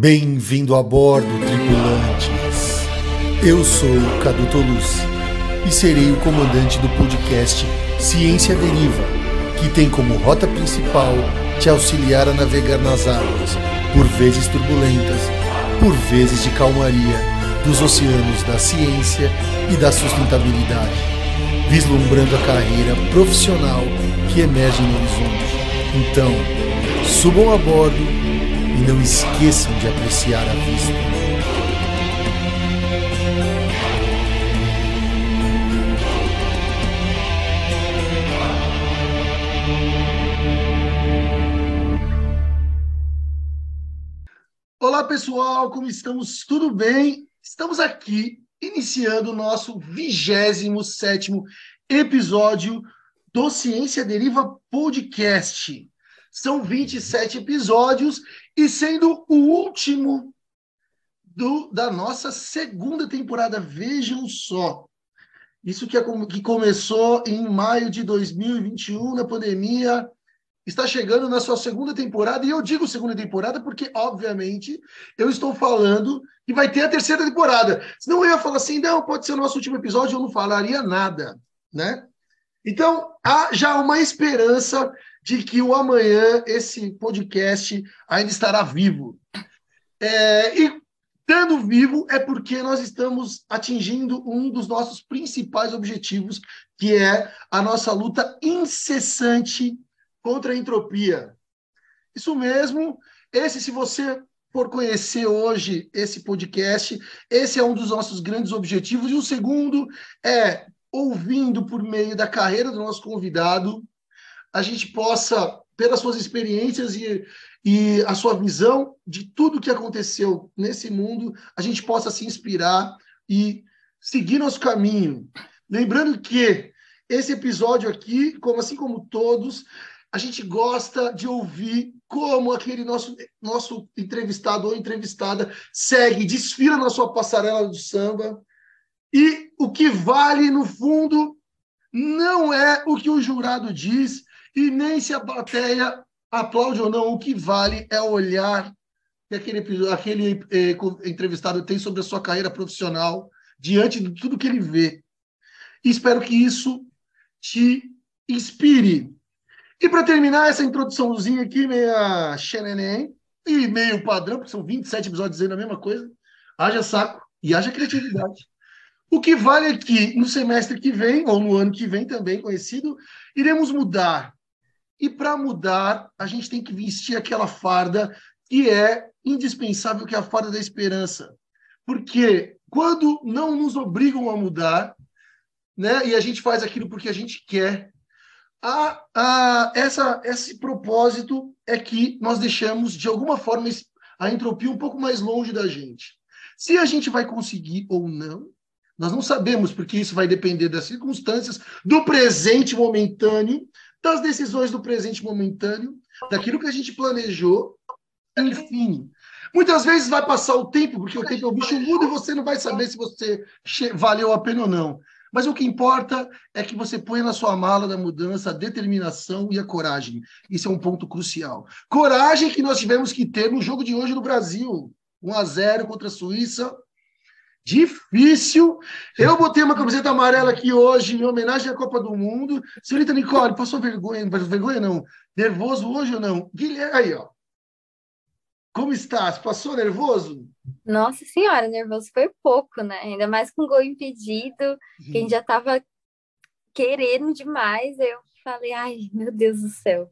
Bem-vindo a bordo, tripulantes. Eu sou o Cadu Tolucci e serei o comandante do podcast Ciência Deriva, que tem como rota principal te auxiliar a navegar nas águas, por vezes turbulentas, por vezes de calmaria, dos oceanos da ciência e da sustentabilidade, vislumbrando a carreira profissional que emerge no horizonte. Então, subam a bordo e não esqueçam de apreciar a vista. Olá pessoal, como estamos? Tudo bem? Estamos aqui iniciando o nosso 27 episódio do Ciência Deriva Podcast. São 27 episódios e sendo o último do, da nossa segunda temporada. Vejam só. Isso que, é, que começou em maio de 2021, na pandemia, está chegando na sua segunda temporada. E eu digo segunda temporada porque, obviamente, eu estou falando que vai ter a terceira temporada. Senão eu ia falar assim, não, pode ser o nosso último episódio, eu não falaria nada, né? Então, há já uma esperança de que o amanhã esse podcast ainda estará vivo. É, e estando vivo é porque nós estamos atingindo um dos nossos principais objetivos, que é a nossa luta incessante contra a entropia. Isso mesmo. Esse, se você for conhecer hoje esse podcast, esse é um dos nossos grandes objetivos. E o segundo é ouvindo por meio da carreira do nosso convidado, a gente possa, pelas suas experiências e, e a sua visão de tudo que aconteceu nesse mundo, a gente possa se inspirar e seguir nosso caminho. Lembrando que esse episódio aqui, como assim como todos, a gente gosta de ouvir como aquele nosso, nosso entrevistado ou entrevistada segue, desfila na sua passarela do samba. E o que vale, no fundo, não é o que o jurado diz, e nem se a plateia aplaude ou não, o que vale é olhar que aquele, aquele eh, entrevistado tem sobre a sua carreira profissional diante de tudo que ele vê. E espero que isso te inspire. E para terminar essa introduçãozinha aqui, meia xenenem, e meio padrão, porque são 27 episódios dizendo a mesma coisa, haja saco e haja criatividade. O que vale é que no semestre que vem, ou no ano que vem também conhecido, iremos mudar e para mudar, a gente tem que vestir aquela farda que é indispensável, que é a farda da esperança. Porque quando não nos obrigam a mudar, né, e a gente faz aquilo porque a gente quer, a, a, essa, esse propósito é que nós deixamos, de alguma forma, a entropia um pouco mais longe da gente. Se a gente vai conseguir ou não, nós não sabemos, porque isso vai depender das circunstâncias, do presente momentâneo, das decisões do presente momentâneo, daquilo que a gente planejou, enfim. Muitas vezes vai passar o tempo, porque o tempo é o bicho muda e você não vai saber se você valeu a pena ou não. Mas o que importa é que você põe na sua mala da mudança a determinação e a coragem. Isso é um ponto crucial. Coragem que nós tivemos que ter no jogo de hoje no Brasil. 1 a 0 contra a Suíça. Difícil. Eu botei uma camiseta amarela aqui hoje em homenagem à Copa do Mundo. Senhorita Nicole, passou vergonha? Vergonha não. Nervoso hoje ou não? Guilherme, aí, ó. Como estás? Passou nervoso? Nossa senhora, nervoso foi pouco, né? Ainda mais com gol impedido, quem hum. já estava querendo demais. Eu falei, ai, meu Deus do céu.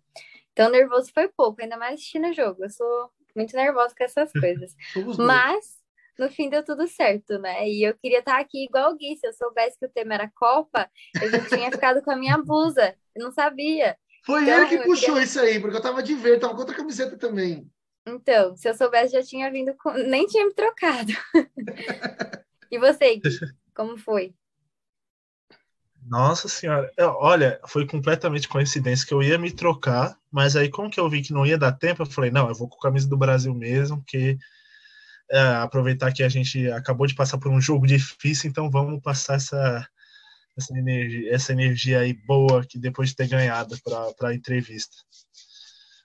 Então, nervoso foi pouco, ainda mais assistindo o jogo. Eu sou muito nervosa com essas coisas. Mas no fim deu tudo certo, né? E eu queria estar aqui igual o Gui. Se eu soubesse que o tema era Copa, eu já tinha ficado com a minha blusa. Eu não sabia. Foi então, ele que puxou queria... isso aí, porque eu tava de verde, tava com outra camiseta também. Então, se eu soubesse, já tinha vindo com. Nem tinha me trocado. e você, Gui? Como foi? Nossa senhora, olha, foi completamente coincidência que eu ia me trocar, mas aí como que eu vi que não ia dar tempo, eu falei, não, eu vou com a camisa do Brasil mesmo, que é, aproveitar que a gente acabou de passar por um jogo difícil, então vamos passar essa, essa, energia, essa energia aí boa que depois de ter ganhado para a entrevista.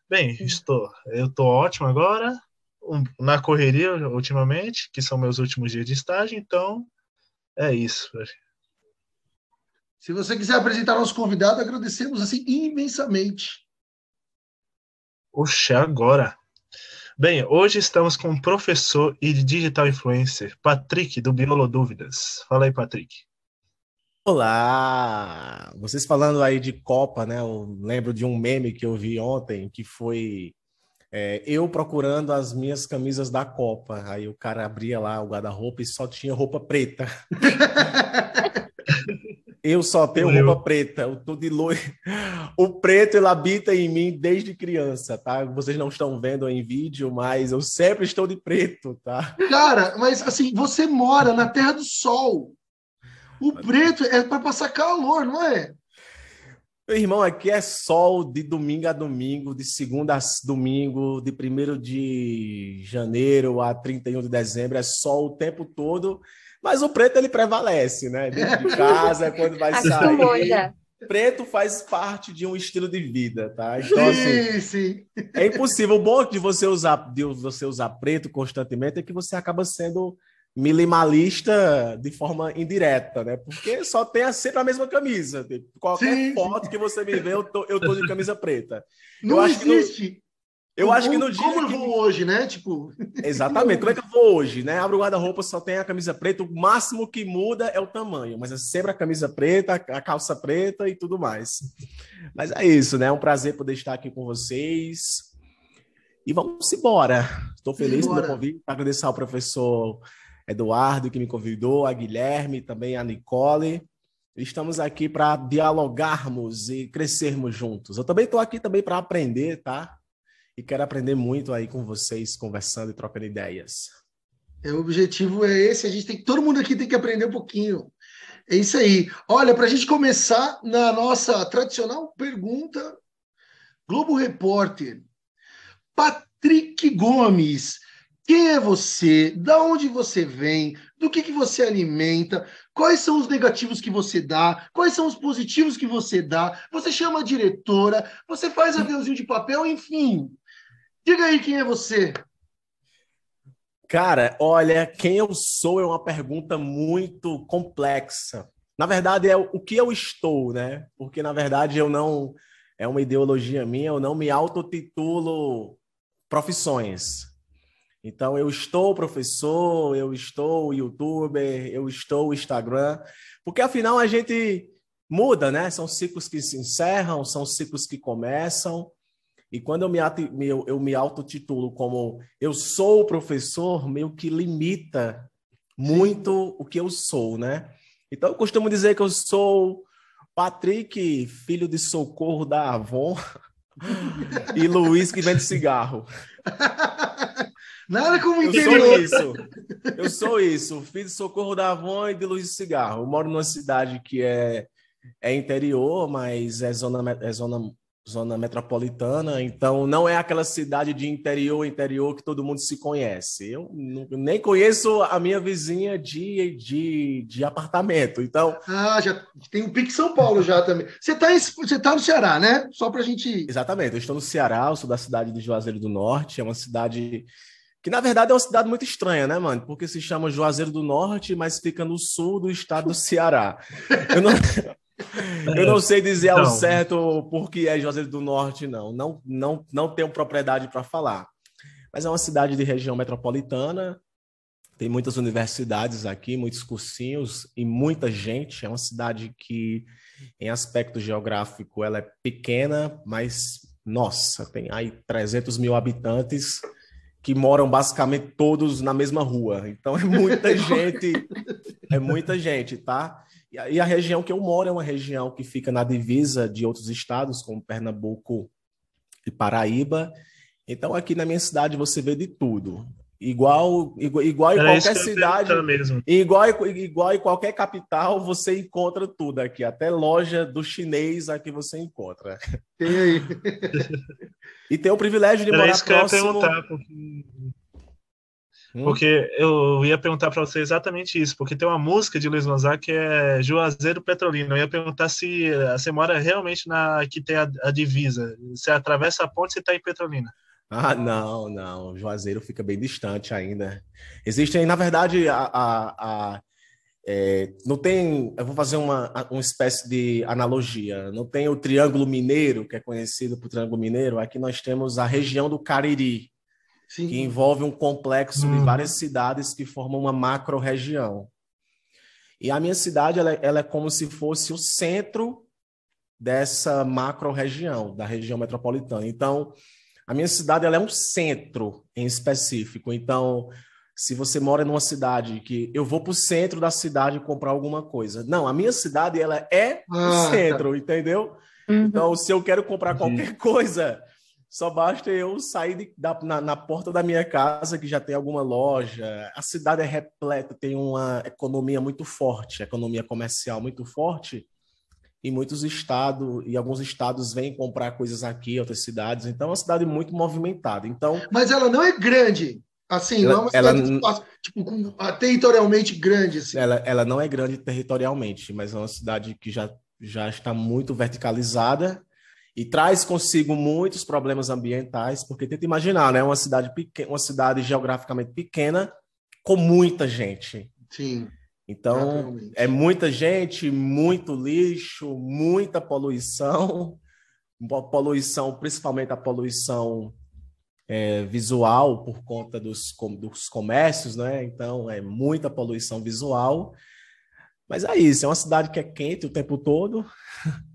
Bem, estou, eu estou ótimo agora. um, na correria ultimamente, que são meus últimos dias de estágio, então é isso. Se você quiser apresentar nosso convidado, agradecemos assim imensamente. Oxe, agora. Bem, hoje estamos com o professor e digital influencer, Patrick, do Biolo Dúvidas. Fala aí, Patrick. Olá! Vocês falando aí de Copa, né? Eu lembro de um meme que eu vi ontem, que foi é, eu procurando as minhas camisas da Copa. Aí o cara abria lá o guarda-roupa e só tinha roupa preta. eu só tenho roupa preta, eu tô de loiro. O preto ele habita em mim desde criança, tá? Vocês não estão vendo em vídeo, mas eu sempre estou de preto, tá? Cara, mas assim, você mora na Terra do Sol. O preto é para passar calor, não é? Meu irmão, aqui é sol de domingo a domingo, de segunda a domingo, de 1 de janeiro a 31 de dezembro, é sol o tempo todo, mas o preto ele prevalece, né? Dentro de casa, é quando vai sair. Já. Preto faz parte de um estilo de vida, tá? Então, assim, sim, sim. é impossível. O bom de você usar, de você usar preto constantemente é que você acaba sendo minimalista de forma indireta, né? Porque só tem sempre a mesma camisa. Tipo, qualquer Sim. foto que você me vê, eu tô, eu tô de camisa preta. Não eu existe. Eu como, acho que no dia. Como eu vou hoje, né? Tipo. Exatamente. Como é que eu vou hoje, né? Abro o guarda-roupa, só tem a camisa preta. O máximo que muda é o tamanho, mas é sempre a camisa preta, a calça preta e tudo mais. Mas é isso, né? É um prazer poder estar aqui com vocês. E vamos embora. Estou feliz pelo convite. Agradecer ao professor Eduardo, que me convidou, a Guilherme, também a Nicole. Estamos aqui para dialogarmos e crescermos juntos. Eu também estou aqui também para aprender, tá? E quero aprender muito aí com vocês, conversando e trocando ideias. É, o objetivo é esse, a gente tem todo mundo aqui tem que aprender um pouquinho. É isso aí. Olha, para a gente começar na nossa tradicional pergunta, Globo Repórter, Patrick Gomes, quem é você? Da onde você vem? Do que, que você alimenta? Quais são os negativos que você dá? Quais são os positivos que você dá? Você chama a diretora? Você faz aviãozinho de papel? Enfim. Diga aí quem é você. Cara, olha, quem eu sou é uma pergunta muito complexa. Na verdade, é o que eu estou, né? Porque, na verdade, eu não. É uma ideologia minha, eu não me autotitulo profissões. Então, eu estou professor, eu estou youtuber, eu estou Instagram, porque afinal a gente muda, né? São ciclos que se encerram, são ciclos que começam. E quando eu me, eu, eu me autotitulo como eu sou professor, meio que limita muito o que eu sou, né? Então, eu costumo dizer que eu sou Patrick, filho de socorro da Avon, e Luiz que vende cigarro. Nada como interior. Eu sou isso. Eu sou isso. Filho de Socorro da Avon e de Luiz Cigarro. Eu moro numa cidade que é, é interior, mas é zona, é zona, zona metropolitana. Então, não é aquela cidade de interior, interior que todo mundo se conhece. Eu nem conheço a minha vizinha de, de, de apartamento. Então. Ah, já tem um Pique São Paulo já também. Você está você tá no Ceará, né? Só para a gente. Exatamente. Eu estou no Ceará, eu sou da cidade de Juazeiro do Norte. É uma cidade que na verdade é uma cidade muito estranha, né, mano? Porque se chama Juazeiro do Norte, mas fica no sul do estado do Ceará. Eu não, eu não sei dizer ao não. certo por que é Juazeiro do Norte, não. Não, não, não tenho propriedade para falar. Mas é uma cidade de região metropolitana, tem muitas universidades aqui, muitos cursinhos e muita gente. É uma cidade que, em aspecto geográfico, ela é pequena, mas, nossa, tem aí 300 mil habitantes que moram basicamente todos na mesma rua. Então é muita gente, é muita gente, tá? E a região que eu moro é uma região que fica na divisa de outros estados, como Pernambuco e Paraíba. Então aqui na minha cidade você vê de tudo. Igual, igual, igual em qualquer cidade, igual, igual em qualquer capital, você encontra tudo aqui. Até loja do chinês aqui você encontra. Tem aí. e tem o privilégio de Era morar isso que próximo... Eu ia perguntar, porque... Hum? porque eu ia perguntar para você exatamente isso, porque tem uma música de Luiz Gonzaga que é Juazeiro Petrolino. Eu ia perguntar se você mora realmente na que tem a, a divisa. Você atravessa a ponte e está em Petrolina. Ah, não, não. Juazeiro fica bem distante ainda. Existem, na verdade, a, a, a é, não tem. Eu vou fazer uma, uma espécie de analogia. Não tem o Triângulo Mineiro, que é conhecido por Triângulo Mineiro. Aqui nós temos a região do Cariri, Sim. que envolve um complexo de uhum. várias cidades que formam uma macro-região. E a minha cidade ela, é, ela é como se fosse o centro dessa macro-região, da região metropolitana. Então, a minha cidade ela é um centro em específico. Então, se você mora numa cidade que eu vou para o centro da cidade comprar alguma coisa. Não, a minha cidade ela é ah, o tá. centro, tá. entendeu? Uhum. Então, se eu quero comprar qualquer coisa, só basta eu sair de, da, na, na, porta da minha casa, que já tem alguma loja. A cidade é repleta, tem uma economia muito forte, economia comercial muito forte e muitos estados e alguns estados vêm comprar coisas aqui, outras cidades. Então, é uma cidade muito movimentada. Então, mas ela não é grande. Assim, ela, não é uma cidade ela, tipo, ah, territorialmente grande. Assim. Ela, ela não é grande territorialmente, mas é uma cidade que já, já está muito verticalizada e traz consigo muitos problemas ambientais, porque tenta imaginar, né? Uma cidade pequena, uma cidade geograficamente pequena com muita gente. Sim. Então, é muita gente, muito lixo, muita poluição, poluição, principalmente a poluição é, visual por conta dos, dos comércios, né? Então, é muita poluição visual. Mas é isso, é uma cidade que é quente o tempo todo.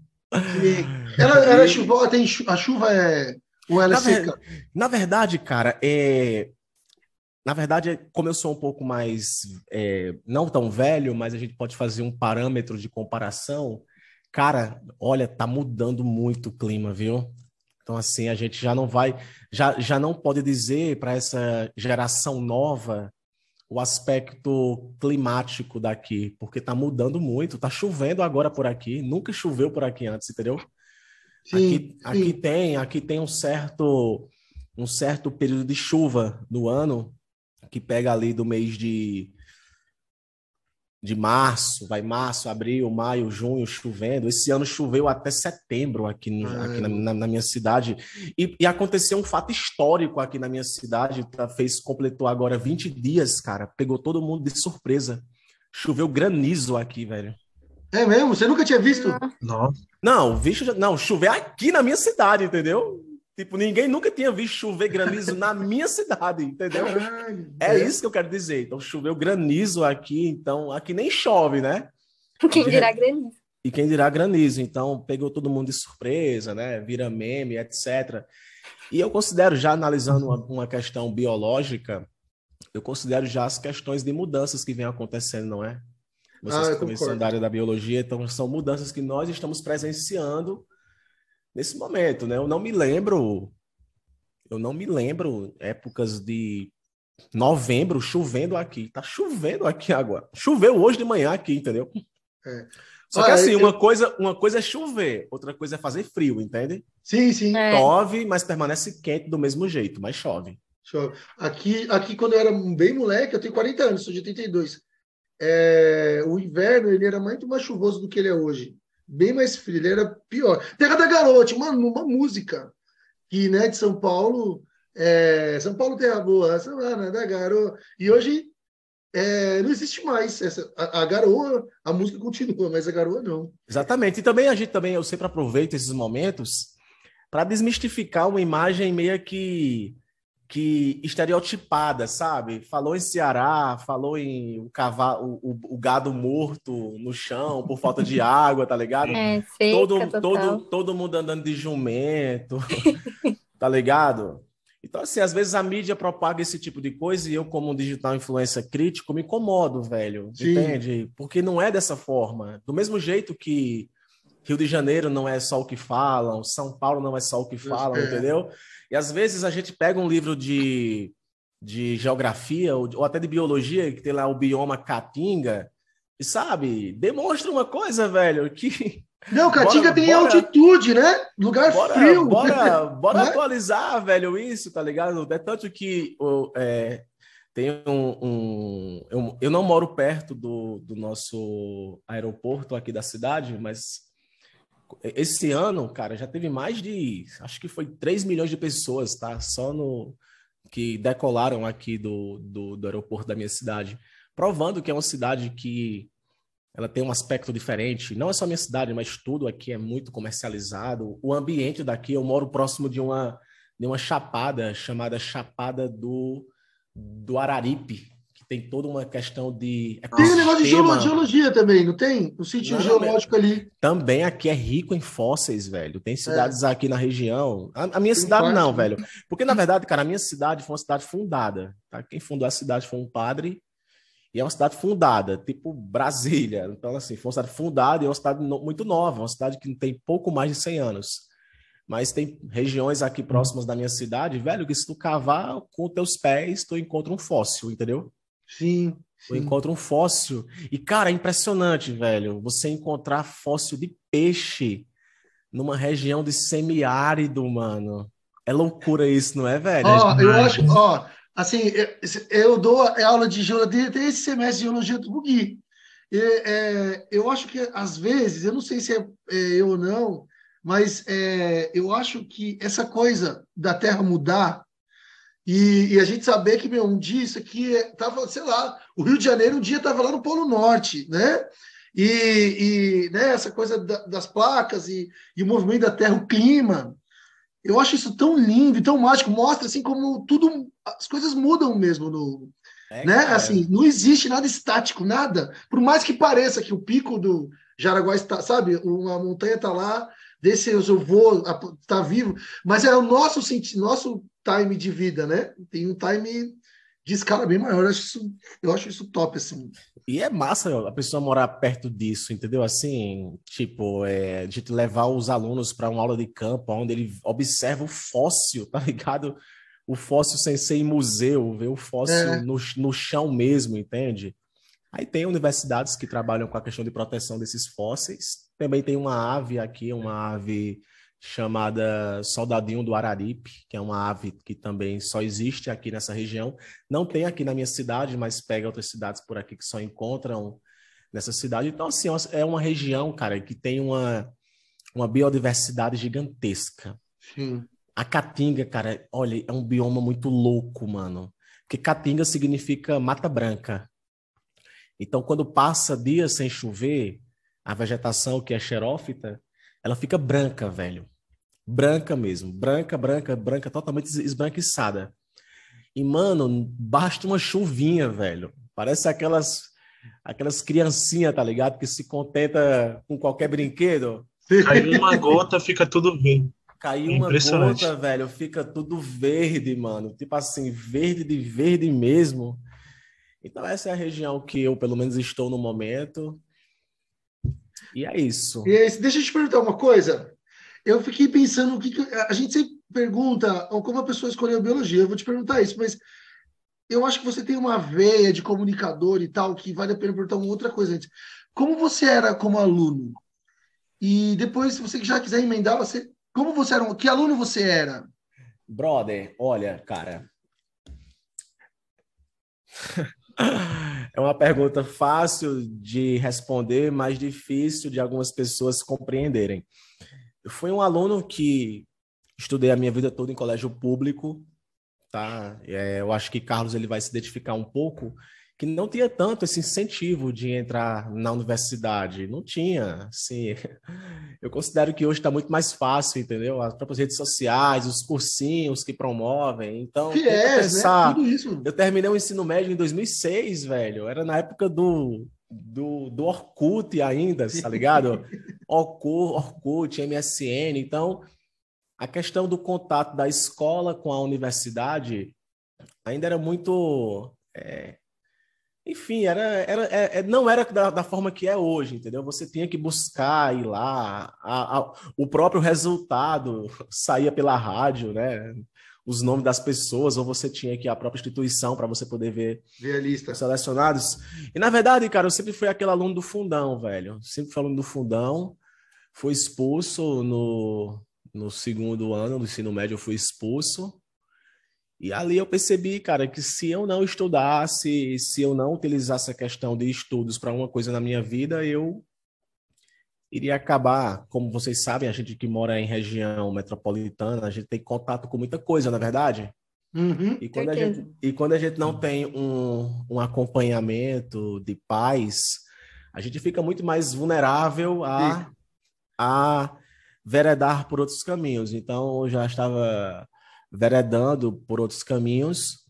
Ela, ela chuva, tem, a chuva é. Ou ela é na seca? Ver, na verdade, cara, é, na verdade, como eu sou um pouco mais, é, não tão velho, mas a gente pode fazer um parâmetro de comparação. Cara, olha, tá mudando muito o clima, viu? Então, assim, a gente já não vai, já, já não pode dizer para essa geração nova o aspecto climático daqui, porque tá mudando muito, tá chovendo agora por aqui, nunca choveu por aqui antes, entendeu? Sim, aqui, sim. aqui tem, aqui tem um certo um certo período de chuva no ano que pega ali do mês de, de março, vai março, abril, maio, junho, chovendo. Esse ano choveu até setembro aqui, no, aqui na, na, na, minha cidade. E, e, aconteceu um fato histórico aqui na minha cidade, tá, fez, completou agora 20 dias, cara. Pegou todo mundo de surpresa. Choveu granizo aqui, velho. É mesmo? Você nunca tinha visto? Não. Não, visto, não, chover aqui na minha cidade, entendeu? Tipo, ninguém nunca tinha visto chover granizo na minha cidade, entendeu? Caralho, é, é, isso que eu quero dizer. Então, choveu granizo aqui, então aqui nem chove, né? Quem dirá granizo. E quem dirá granizo. Então, pegou todo mundo de surpresa, né? Vira meme, etc. E eu considero, já analisando uma, uma questão biológica, eu considero já as questões de mudanças que vêm acontecendo, não é? Vocês ah, que são da área da biologia, então são mudanças que nós estamos presenciando nesse momento, né? Eu não me lembro, eu não me lembro épocas de novembro chovendo aqui. Tá chovendo aqui agora. Choveu hoje de manhã aqui, entendeu? É. Só que assim, eu... uma, coisa, uma coisa é chover, outra coisa é fazer frio, entende? Sim, sim. É. Chove, mas permanece quente do mesmo jeito, mas chove. Chove. Aqui, aqui, quando eu era bem moleque, eu tenho 40 anos, sou de 82. É, o inverno ele era muito mais chuvoso do que ele é hoje bem mais frio, ele era pior. Terra da Garoa, tinha uma, uma música que, né, de São Paulo, é, São Paulo Terra Boa, Semana da Garoa, e hoje é, não existe mais essa, a, a, garoa, a música continua, mas a garoa não. Exatamente, e também a gente também, eu sempre aproveito esses momentos para desmistificar uma imagem meio que que estereotipada, sabe? Falou em Ceará, falou em o cavalo, o, o, gado morto no chão por falta de água, tá ligado? É, seca, todo, todo, todo mundo andando de jumento, tá ligado? Então, assim, às vezes a mídia propaga esse tipo de coisa e eu, como digital influencer crítico, me incomodo, velho. Sim. Entende? Porque não é dessa forma. Do mesmo jeito que Rio de Janeiro não é só o que falam, São Paulo não é só o que falam, é. entendeu? E às vezes a gente pega um livro de, de geografia ou, ou até de biologia, que tem lá o bioma Caatinga, e sabe, demonstra uma coisa, velho, que. Não, Caatinga tem bora, altitude, né? Lugar bora, frio. Bora, bora né? atualizar, velho, isso, tá ligado? É tanto que é, tem um. um eu, eu, não moro perto do, do nosso aeroporto aqui da cidade, mas esse ano, cara, já teve mais de, acho que foi 3 milhões de pessoas, tá? Só no que decolaram aqui do, do, do aeroporto da minha cidade, provando que é uma cidade que ela tem um aspecto diferente. Não é só minha cidade, mas tudo aqui é muito comercializado. O ambiente daqui, eu moro próximo de uma, de uma chapada chamada Chapada do, do Araripe, tem toda uma questão de. Tem um negócio de geologia também, não tem? O sítio geológico ali. Também aqui é rico em fósseis, velho. Tem cidades é. aqui na região. A, a minha tem cidade parte, não, né? velho. Porque, na verdade, cara, a minha cidade foi uma cidade fundada. Tá? Quem fundou a cidade foi um padre e é uma cidade fundada, tipo Brasília. Então, assim, foi uma cidade fundada e é uma cidade no, muito nova, uma cidade que tem pouco mais de 100 anos. Mas tem regiões aqui próximas da minha cidade, velho, que se tu cavar com teus pés, tu encontra um fóssil, entendeu? Sim. Tu encontra um fóssil. E, cara, é impressionante, velho, você encontrar fóssil de peixe numa região de semiárido, mano. É loucura isso, não é, velho? Ó, oh, eu acho, ó, oh, Assim, eu, dou aula de geologia desde esse semestre de geologia do Bugui. E, é, eu acho que, às vezes, eu não sei se é, é eu ou não, mas é, eu acho que essa coisa da Terra mudar e, e, a gente saber que, meu, um dia isso aqui estava, sei lá, o Rio de Janeiro um dia estava lá no Polo Norte, né? E, e né, essa coisa da, das placas e, e, o movimento da Terra, o clima, eu acho isso tão lindo e tão mágico, mostra assim como tudo, as coisas mudam mesmo no, é, né? Cara. Assim, não existe nada estático, nada. Por mais que pareça que o pico do Jaraguá está, sabe, uma montanha está lá, desse eu vou, está vivo, mas é o nosso nosso time de vida, né? Tem um time de escala bem maior. Eu acho isso, eu acho isso top, assim. E é massa a pessoa morar perto disso, entendeu? Assim, tipo, é, de levar os alunos para uma aula de campo, onde ele observa o fóssil, tá ligado? O fóssil sem ser em museu, ver o fóssil é. no, no chão mesmo, entende? Aí tem universidades que trabalham com a questão de proteção desses fósseis. Também tem uma ave aqui, uma ave chamada Soldadinho do Araripe, que é uma ave que também só existe aqui nessa região. Não tem aqui na minha cidade, mas pega outras cidades por aqui que só encontram nessa cidade. Então, assim, é uma região, cara, que tem uma, uma biodiversidade gigantesca. Sim. A Caatinga, cara, olha, é um bioma muito louco, mano. Porque Caatinga significa mata branca. Então, quando passa dias sem chover, a vegetação que é xerófita, ela fica branca, velho. Branca mesmo. Branca, branca, branca, totalmente esbranquiçada. E, mano, basta uma chuvinha, velho. Parece aquelas aquelas criancinhas, tá ligado? Que se contenta com qualquer brinquedo. Caiu uma gota, fica tudo verde. Caiu uma gota, velho, fica tudo verde, mano. Tipo assim, verde de verde mesmo. Então essa é a região que eu, pelo menos, estou no momento. E é isso. E é Deixa eu te perguntar uma coisa eu fiquei pensando o que, que, a gente sempre pergunta como a pessoa escolheu a biologia. Eu vou te perguntar isso, mas eu acho que você tem uma veia de comunicador e tal que vale a pena perguntar uma outra coisa antes. Como você era como aluno? E depois, se você já quiser emendar, você como você era? Que aluno você era? Brother, olha, cara. É uma pergunta fácil de responder, mas difícil de algumas pessoas compreenderem. Eu fui um aluno que estudei a minha vida toda em colégio público, tá? É, eu acho que Carlos ele vai se identificar um pouco que não tinha tanto esse incentivo de entrar na universidade, não tinha, assim. Eu considero que hoje está muito mais fácil, entendeu? As próprias redes sociais, os cursinhos que promovem. Então, que é, pensar, né? Tudo isso. Eu terminei o ensino médio em 2006, velho. Era na época do do, do Orkut ainda, tá ligado? Orkut, Orkut, MSN. Então, a questão do contato da escola com a universidade ainda era muito. É, enfim, era, era, é, é, não era da, da, forma que é hoje, entendeu? Você tinha que buscar ir lá, a, a, o próprio resultado saía pela rádio, né? os nomes das pessoas, ou você tinha que a própria instituição para você poder ver, ver a lista. selecionados. E na verdade, cara, eu sempre fui aquele aluno do fundão, velho. Sempre fui aluno do fundão. Fui expulso no, no segundo ano do ensino médio, eu fui expulso. E ali eu percebi, cara, que se eu não estudasse, se eu não utilizasse a questão de estudos para uma coisa na minha vida, eu iria acabar, como vocês sabem, a gente que mora em região metropolitana, a gente tem contato com muita coisa, na é verdade. Uhum. E, quando a gente, e quando a gente não tem um, um acompanhamento de paz, a gente fica muito mais vulnerável a, a veredar por outros caminhos. Então, eu já estava veredando por outros caminhos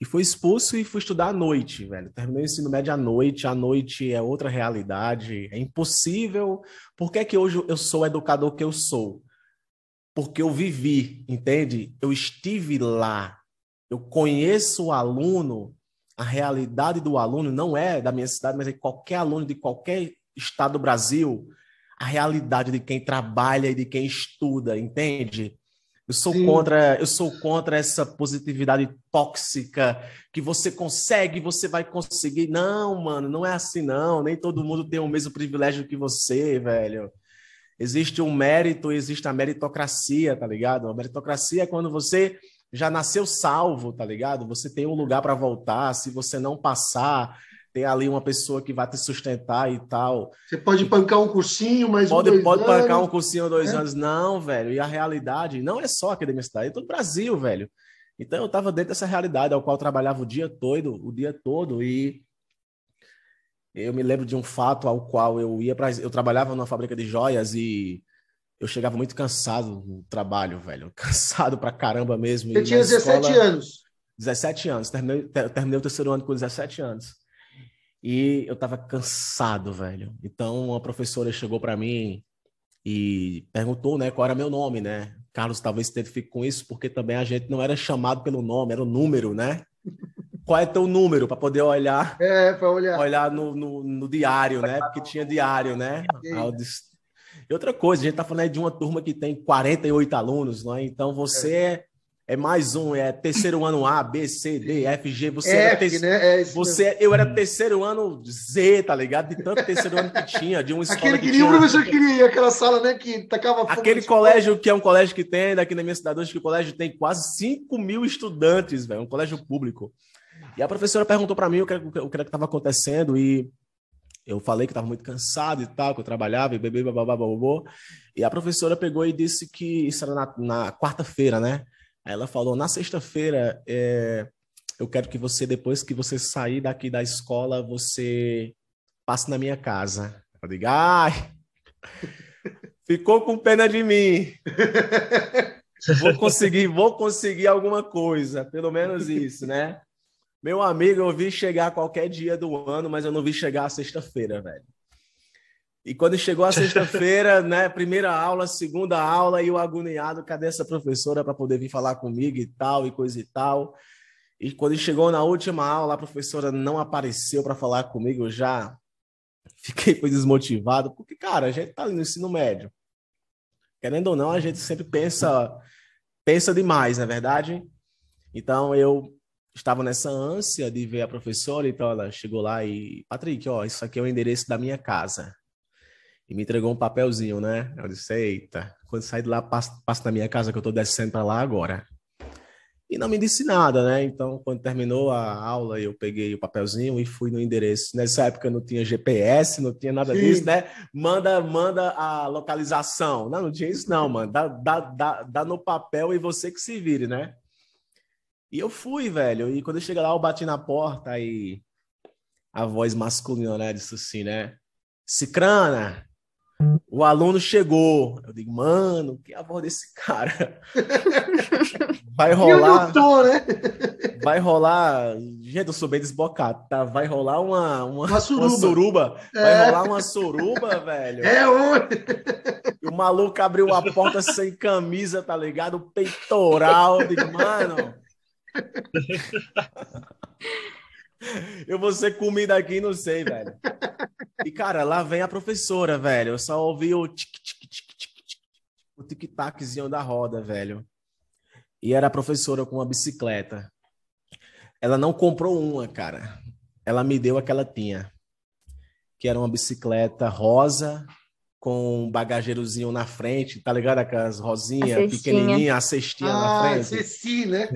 e fui expulso e fui estudar à noite, velho. Terminei o ensino médio à noite, à noite é outra realidade, é impossível. Por que, é que hoje eu sou o educador que eu sou? Porque eu vivi, entende? Eu estive lá. Eu conheço o aluno, a realidade do aluno não é da minha cidade, mas é qualquer aluno de qualquer estado do Brasil, a realidade de quem trabalha e de quem estuda, entende? Eu sou Sim. contra, eu sou contra essa positividade tóxica que você consegue, você vai conseguir. Não, mano, não é assim não. Nem todo mundo tem o mesmo privilégio que você, velho. Existe um mérito, existe a meritocracia, tá ligado? A meritocracia é quando você já nasceu salvo, tá ligado? Você tem um lugar para voltar, se você não passar, tem ali uma pessoa que vai te sustentar e tal. Você pode pancar um cursinho, mas pode, um, pode pancar um cursinho dois é. anos, não, velho. E a realidade não é só aqui da minha cidade, é todo o Brasil, velho. Então eu estava dentro dessa realidade, ao qual eu trabalhava o dia todo, o dia todo e eu me lembro de um fato ao qual eu ia para eu trabalhava numa fábrica de joias e eu chegava muito cansado no trabalho, velho, cansado pra caramba mesmo. Você tinha 17 escola, anos. 17 anos, terminei, terminei o terceiro ano com 17 anos. E eu tava cansado, velho. Então, uma professora chegou para mim e perguntou, né, qual era meu nome, né? Carlos talvez se identifique com isso, porque também a gente não era chamado pelo nome, era o número, né? Qual é teu número para poder olhar? É, para olhar. Olhar no, no, no, diário, né? Porque tinha diário, né? E outra coisa, a gente tá falando de uma turma que tem 48 alunos, né? Então você é mais um, é terceiro ano A, B, C, D, F, G. Você F, era te... né? É você, eu era terceiro ano Z, tá ligado? De tanto terceiro ano que tinha, de uma escola Aquele que, que tinha... o professor queria, aquela sala, né, que tacava fogo. Aquele colégio que é um colégio que tem, daqui na minha cidade hoje, que o colégio tem quase 5 mil estudantes, velho, um colégio público. E a professora perguntou para mim o que, o que estava acontecendo e eu falei que estava muito cansado e tal, que eu trabalhava e bebê, babá, babá, E a professora pegou e disse que isso era na, na quarta-feira, né? Aí ela falou: na sexta-feira, é, eu quero que você, depois que você sair daqui da escola, você passe na minha casa. Eu digo: ai, ficou com pena de mim. Vou conseguir, vou conseguir alguma coisa, pelo menos isso, né? Meu amigo, eu vi chegar qualquer dia do ano, mas eu não vi chegar a sexta-feira, velho. E quando chegou a sexta-feira, né, primeira aula, segunda aula, e o agoniado, cadê essa professora para poder vir falar comigo e tal, e coisa e tal. E quando chegou na última aula, a professora não apareceu para falar comigo, eu já fiquei desmotivado, porque, cara, a gente tá ali no ensino médio. Querendo ou não, a gente sempre pensa, pensa demais, não é verdade? Então, eu estava nessa ânsia de ver a professora, então ela chegou lá e, Patrick, ó, isso aqui é o endereço da minha casa e me entregou um papelzinho, né? Eu disse, eita, quando sair de lá, passa, passa na minha casa que eu tô descendo para lá agora. E não me disse nada, né? Então, quando terminou a aula, eu peguei o papelzinho e fui no endereço. Nessa época não tinha GPS, não tinha nada Sim. disso, né? Manda, manda a localização. Não, não tinha isso não, mano. Dá, dá, dá, dá no papel e você que se vire, né? E eu fui, velho. E quando eu cheguei lá, eu bati na porta e a voz masculina, né? Disse assim, né? Cicrana, o aluno chegou. Eu digo, mano, que é a voz desse cara? Vai rolar. Tô, né? Vai rolar. Gente, eu sou bem desbocado, tá? Vai rolar uma, uma, uma suruba. Uma suruba. É. Vai rolar uma suruba, velho. É hoje. O maluco abriu a porta sem camisa, tá ligado? Peitoral. Eu digo, mano. Eu vou ser comida aqui, não sei, velho. E, cara, lá vem a professora, velho. Eu só ouvi o tic, tic, tic, tic, tic, o tic-taczinho da roda, velho. E era a professora com uma bicicleta. Ela não comprou uma, cara. Ela me deu a que ela tinha. Que era uma bicicleta rosa com um bagageirozinho na frente, tá ligado? Aquelas rosinhas pequenininhas, a cestinha ah, na frente. Ceci, né?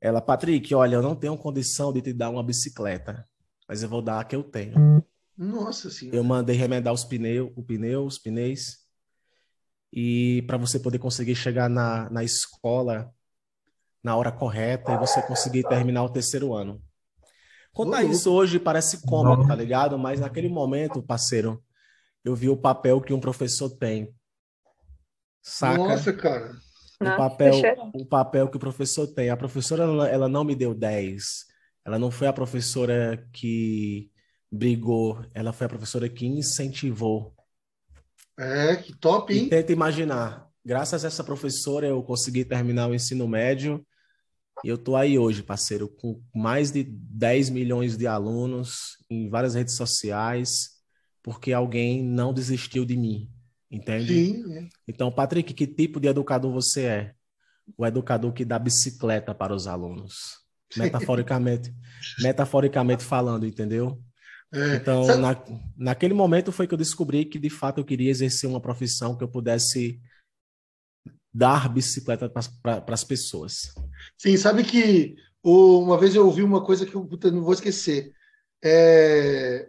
Ela, Patrick, olha, eu não tenho condição de te dar uma bicicleta, mas eu vou dar a que eu tenho. Nossa senhora. Eu mandei remendar os pneus, o pneu, os pneus. E para você poder conseguir chegar na, na escola na hora correta e você conseguir terminar o terceiro ano. Contar Ô, isso hoje parece cômodo, tá ligado? Mas naquele momento, parceiro, eu vi o papel que um professor tem. Saca? Nossa, cara. O papel, o papel que o professor tem. A professora, ela, ela não me deu 10. Ela não foi a professora que brigou, ela foi a professora que incentivou. É, que top, E hein? tenta imaginar, graças a essa professora eu consegui terminar o ensino médio e eu tô aí hoje, parceiro, com mais de 10 milhões de alunos em várias redes sociais, porque alguém não desistiu de mim, entende? Sim. é. Então, Patrick, que tipo de educador você é? O educador que dá bicicleta para os alunos, metaforicamente, metaforicamente falando, entendeu? É. Então, Sabe- na, naquele momento foi que eu descobri que de fato eu queria exercer uma profissão que eu pudesse dar bicicleta para as pessoas. Sim, sabe que o- uma vez eu ouvi uma coisa que eu puta, não vou esquecer. É,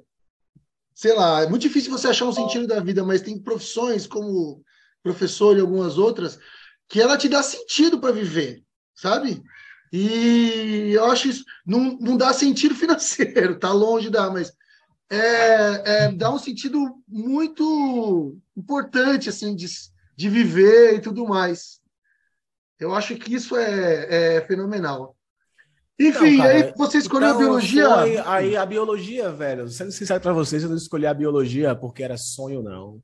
sei lá, é muito difícil você achar um sentido da vida, mas tem profissões como professor e algumas outras que ela te dá sentido para viver, sabe? E eu acho isso não, não dá sentido financeiro, tá longe dar, mas é, é, dá um sentido muito importante assim de, de viver e tudo mais. Eu acho que isso é, é fenomenal. Enfim, cara, aí você escolheu a Então, biologia. foi- aí a biologia, velho, sendo sincero para vocês, eu não escolhi a biologia porque era sonho, não.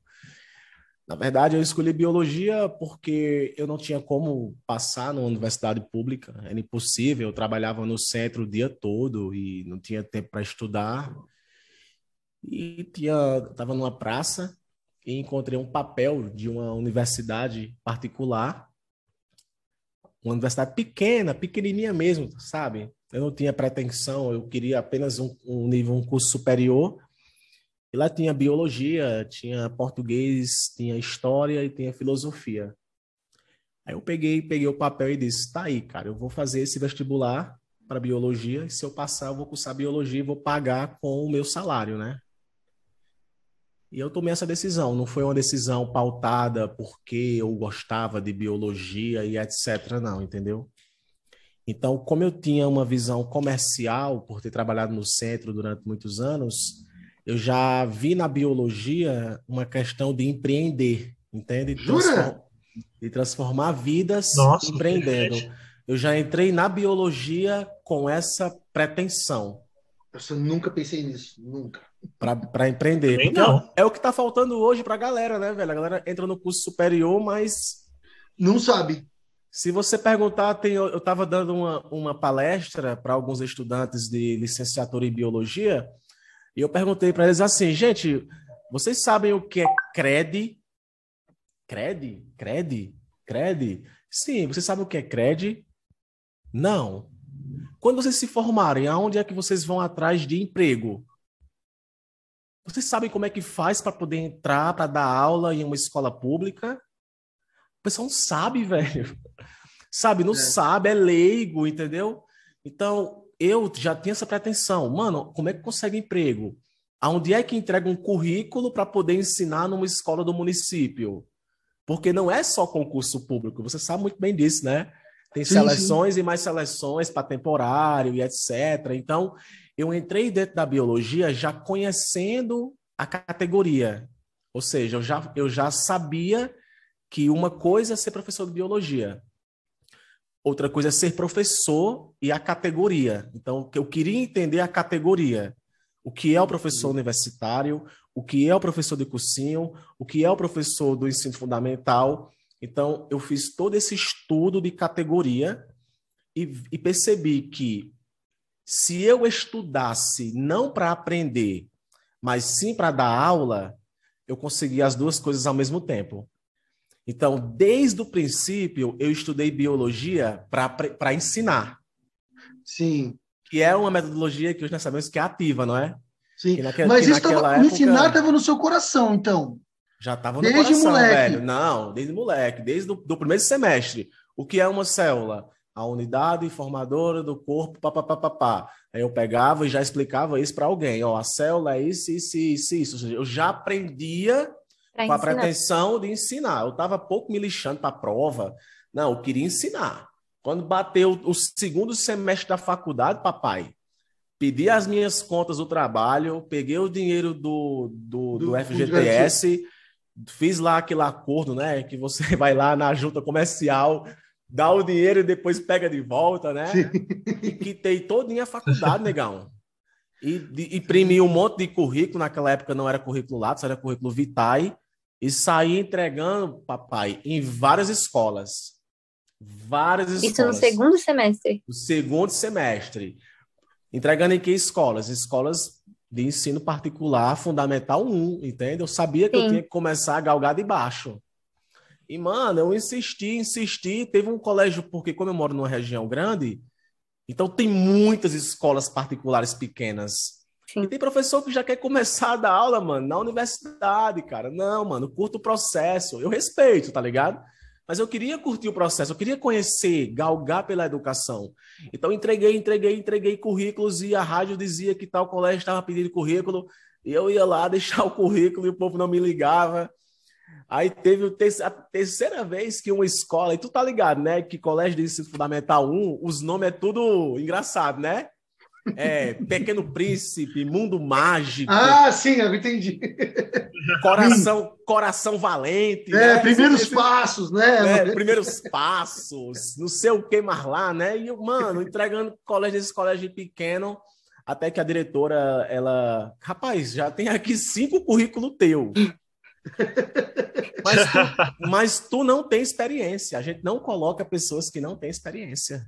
Na verdade, eu escolhi biologia porque eu não tinha como passar numa universidade pública, era impossível. Eu trabalhava no centro o dia todo e não tinha tempo para estudar. E tinha, estava numa praça e encontrei um papel de uma universidade particular, uma universidade pequena, pequenininha mesmo, sabe? Eu não tinha pretensão, eu queria apenas um, um nível, um curso superior. E lá tinha biologia, tinha português, tinha história e tinha filosofia. Aí eu peguei, peguei o papel e disse: tá aí, cara, eu vou fazer esse vestibular para biologia e se eu passar, eu vou cursar biologia e vou pagar com o meu salário, né? E eu tomei essa decisão. Não foi uma decisão pautada porque eu gostava de biologia e etc. Não, entendeu? Então, como eu tinha uma visão comercial, por ter trabalhado no centro durante muitos anos, eu já vi na biologia uma questão de empreender, entende? Jura? Transform- De transformar vidas Nossa, empreendendo. Eu já entrei na biologia com essa pretensão Eu nunca pensei nisso, nunca. Para empreender. Porque não. é o que está faltando hoje para a galera, né, velho? A galera entra no curso superior, mas Não sabe. se você perguntar, tem, eu estava dando uma, uma palestra para alguns estudantes de licenciatura em biologia, e eu perguntei para eles assim, gente, vocês sabem o que é CRED? CRED? CRED? CRED? Sim, vocês sabem o que é CRED? Não. Quando vocês se formarem, aonde é que vocês vão atrás de emprego? Vocês sabem como é que faz para poder entrar, para dar aula em uma escola pública? O pessoal não sabe, velho. Sabe, não É. sabe, é leigo, entendeu? Então, eu já tinha essa pretensão. Mano, como é que consegue emprego? Aonde é que entrega um currículo para poder ensinar numa escola do município? Porque não é só concurso público, você sabe muito bem disso, né? Tem seleções e mais seleções para temporário e etc. Então, eu entrei dentro da biologia já conhecendo a categoria. Ou seja, eu já, eu já sabia que uma coisa é ser professor de biologia, outra coisa é ser professor e a categoria. Então, eu queria entender a categoria. O que é o professor universitário, o que é o professor de cursinho, o que é o professor do ensino fundamental. Então, eu fiz todo esse estudo de categoria e, e percebi que se eu estudasse não para aprender, mas sim para dar aula, eu conseguia as duas coisas ao mesmo tempo. Então, desde o princípio, eu estudei biologia para ensinar, Sim, que é uma metodologia que hoje nós sabemos que é ativa, não é? sim. Que naque- Mas isso tava, naquela me ensinar época- estava no seu coração, então. Já estava no Desde coração, moleque. velho. Não, desde moleque, desde o do primeiro semestre. O que é uma célula? A unidade formadora do corpo, papapá. Aí eu pegava e já explicava isso para alguém. Ó, a célula é isso, isso, isso, isso. Eu já aprendia pra com a pretensão de ensinar. Eu estava pouco me lixando para a prova. Não, eu queria ensinar. Quando bateu o segundo semestre da faculdade, papai, pedi as minhas contas do trabalho, peguei o dinheiro do, do, do, do FGTS, fiz lá aquele acordo, né? Que você vai lá na junta comercial dá o dinheiro e depois pega de volta, né? Sim. E quitei todinha a faculdade, negão. E de, imprimi um monte de currículo, naquela época não era currículo Lattes, era currículo Vitae, e saí entregando, papai, em várias escolas. Várias Isso escolas. Isso no segundo semestre? No segundo semestre. Entregando em que escolas? Escolas de ensino particular, fundamental 1, entende? Eu sabia que Sim. eu tinha que começar a galgar de baixo. E, mano, eu insisti, insisti. Teve um colégio, porque como eu moro numa região grande, então tem muitas escolas particulares pequenas. Sim. E tem professor que já quer começar a dar aula, mano, na universidade, cara. Não, mano, curto o processo. Eu respeito, tá ligado? Mas eu queria curtir o processo, eu queria conhecer, galgar pela educação. Então entreguei, entreguei, entreguei currículos e a rádio dizia que tal colégio estava pedindo currículo. E eu ia lá deixar o currículo e o povo não me ligava. Aí teve a terceira vez que uma escola, e tu tá ligado, né? Que colégio de ensino fundamental 1, os nomes é tudo engraçado, né? É, Pequeno Príncipe, Mundo Mágico. Ah, sim, eu entendi. Coração, coração Valente. É, né? primeiros Esse, passos, né? É, primeiros passos, não sei o que mais lá, né? E, mano, entregando colégio desse colégio pequeno, até que a diretora, ela. Rapaz, já tem aqui cinco currículos teu. Mas tu, mas tu não tem experiência. A gente não coloca pessoas que não têm experiência.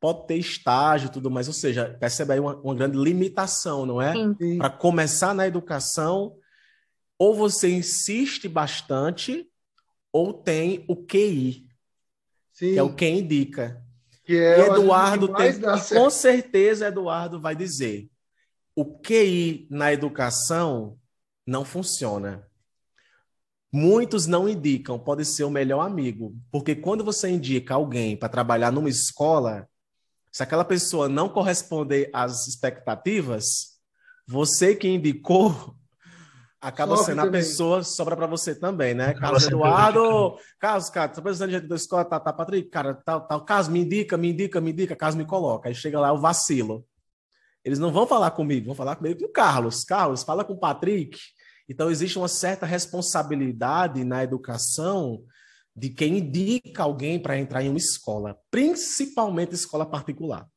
Pode ter estágio e tudo mais, ou seja, percebe aí uma, uma grande limitação, não é? Para começar na educação, ou você insiste bastante, ou tem o QI, Sim. que é o que indica. Que é e Eduardo tem, e com certeza Eduardo vai dizer, o QI na educação não funciona. Muitos não indicam, pode ser o melhor amigo, porque quando você indica alguém para trabalhar numa escola, se aquela pessoa não corresponder às expectativas, você que indicou acaba sendo também. a pessoa, sobra para você também, né? Carlos Eduardo, Carlos, cara, tá precisando de gente da escola, tá, tá, Patrick, cara, tal, tal, Carlos, me indica, me indica, me indica, Carlos me coloca. Aí chega lá, o vacilo. Eles não vão falar comigo, vão falar comigo com o Carlos. Carlos, fala com o Patrick, então, existe uma certa responsabilidade na educação de quem indica alguém para entrar em uma escola, principalmente escola particular.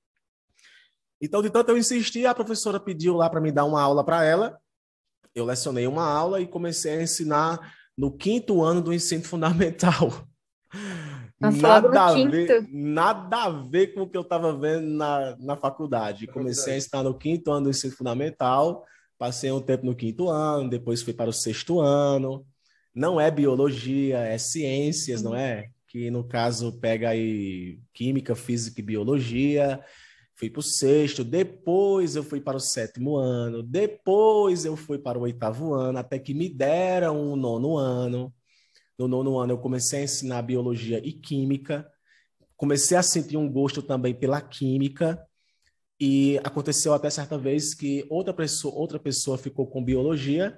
Então, de tanto eu insistir, a professora pediu lá para me dar uma aula para ela. Eu lecionei uma aula e comecei a ensinar no quinto ano do ensino fundamental. nada, a ver, nada a ver com o que eu estava vendo na, na faculdade. Comecei a ensinar no quinto ano do ensino fundamental Passei um tempo no quinto ano, depois fui para o sexto ano. Não é biologia, é ciências, não é? Que no caso pega aí química, física e biologia. Fui para o sexto, depois eu fui para o sétimo ano, depois eu fui para o oitavo ano, até que me deram um nono ano. No nono ano eu comecei a ensinar biologia e química. Comecei a sentir um gosto também pela química. E aconteceu até certa vez que outra pessoa, outra pessoa ficou com biologia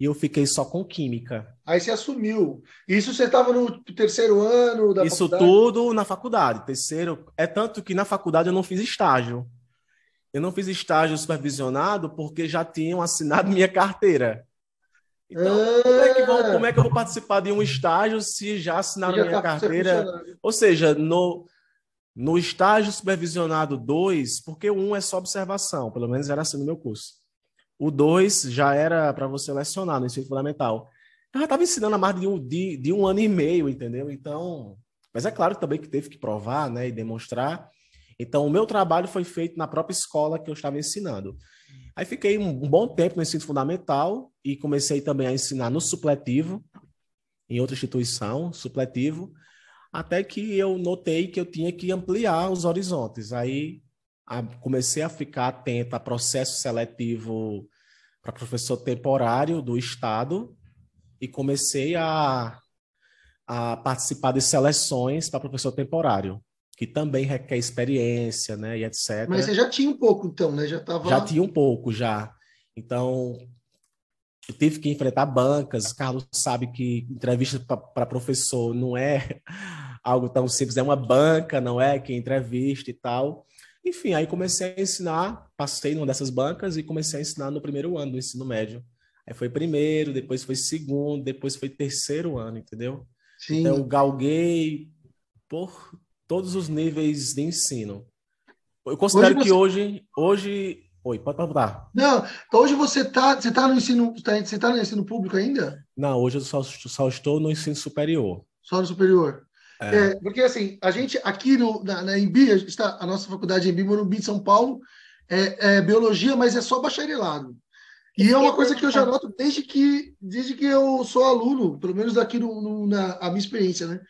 e eu fiquei só com química. Aí você assumiu. Isso você estava no terceiro ano da Isso faculdade? tudo na faculdade. Terceiro. É tanto que na faculdade eu não fiz estágio. Eu não fiz estágio supervisionado porque já tinham assinado minha carteira. Então, ah, como, é que vou, como é que eu vou participar de um estágio se já assinaram já minha tá carteira? Ou seja, no, no estágio supervisionado 2, porque o 1 um é só observação, pelo menos era assim no meu curso. O 2 já era para você lecionar no ensino fundamental. Eu já estava ensinando há mais de um, de, de um ano e meio, entendeu? Então, mas é claro também que teve que provar né, e demonstrar. Então, o meu trabalho foi feito na própria escola que eu estava ensinando. Aí fiquei um, um bom tempo no ensino fundamental e comecei também a ensinar no supletivo, em outra instituição, supletivo até que eu notei que eu tinha que ampliar os horizontes. Aí a, comecei a ficar atento a processo seletivo para professor temporário do Estado e comecei a, a participar de seleções para professor temporário. que também requer experiência, né, e etc. Mas você já tinha um pouco, então, né? Já tava... Já tinha um pouco, já. Então, tive que enfrentar bancas. Carlos sabe que entrevista para professor não é algo tão simples, é uma banca, não é? Que entrevista e tal. Enfim, aí comecei a ensinar, passei numa dessas bancas e comecei a ensinar no primeiro ano do ensino médio. Aí foi primeiro, depois foi segundo, depois foi terceiro ano, entendeu? Sim. Então, eu galguei por todos os níveis de ensino. Eu considero hoje você... que hoje, hoje Oi, pode perguntar. Não, então hoje você está você tá no ensino tá, você tá no ensino público ainda? Não, hoje eu só, só estou no ensino superior. Só no superior. É. É, porque assim, a gente aqui no, na, na Embi, a, está, a nossa faculdade Embi, Morumbi de São Paulo, é, é, biologia, mas é só bacharelado. E é uma coisa que eu já noto desde que, desde que eu sou aluno, pelo menos aqui no, no, na a minha experiência, né?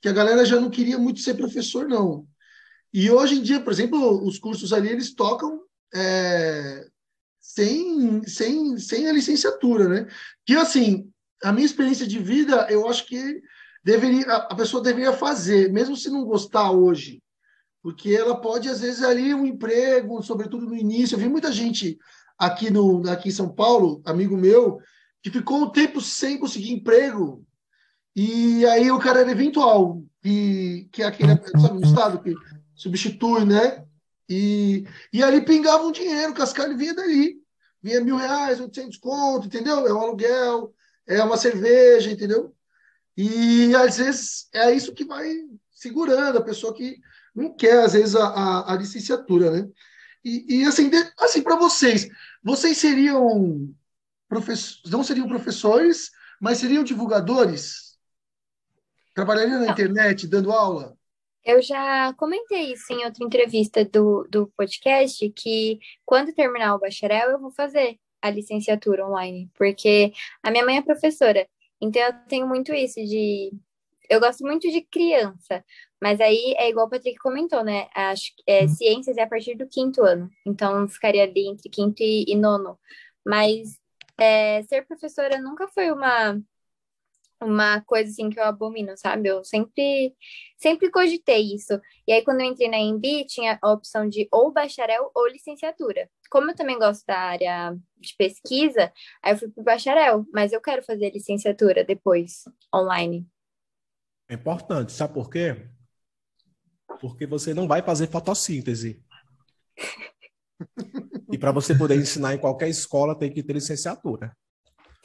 Que a galera já não queria muito ser professor, não. E hoje em dia, por exemplo, os cursos ali, eles tocam é, sem, sem, sem a licenciatura, né? Que, assim, a minha experiência de vida, eu acho que deveria, a pessoa deveria fazer, mesmo se não gostar hoje, porque ela pode, às vezes, ali um emprego, sobretudo no início. Eu vi muita gente aqui, no, aqui em São Paulo, amigo meu, que ficou um tempo sem conseguir emprego, e aí o cara era eventual, e, que é aquele, sabe, estado que substitui, né? E, e ali pingava um dinheiro, o cascalho vinha dali. Vinha mil reais, 800 conto, entendeu? É um aluguel, é uma cerveja, entendeu? E às vezes é isso que vai segurando a pessoa que não quer, às vezes, a, a, a licenciatura, né? E, e assim, de, assim para vocês, vocês seriam professores, não seriam professores, mas seriam divulgadores? Trabalhariam na internet, dando aula? Eu já comentei isso em outra entrevista do, do podcast, que quando terminar o bacharel, eu vou fazer a licenciatura online, porque a minha mãe é professora, então eu tenho muito isso de. Eu gosto muito de criança, mas aí é igual o Patrick comentou, né? Acho que é, uhum. ciências é a partir do quinto ano, então ficaria ali entre quinto e, e nono. Mas é, ser professora nunca foi uma uma coisa assim que eu abomino, sabe? Eu sempre sempre cogitei isso. E aí quando eu entrei na EMB, tinha a opção de ou bacharel ou licenciatura. Como eu também gosto da área de pesquisa, aí eu fui pro bacharel, mas eu quero fazer licenciatura depois online. É importante, sabe por quê? Porque você não vai fazer fotossíntese. e para você poder ensinar em qualquer escola tem que ter licenciatura.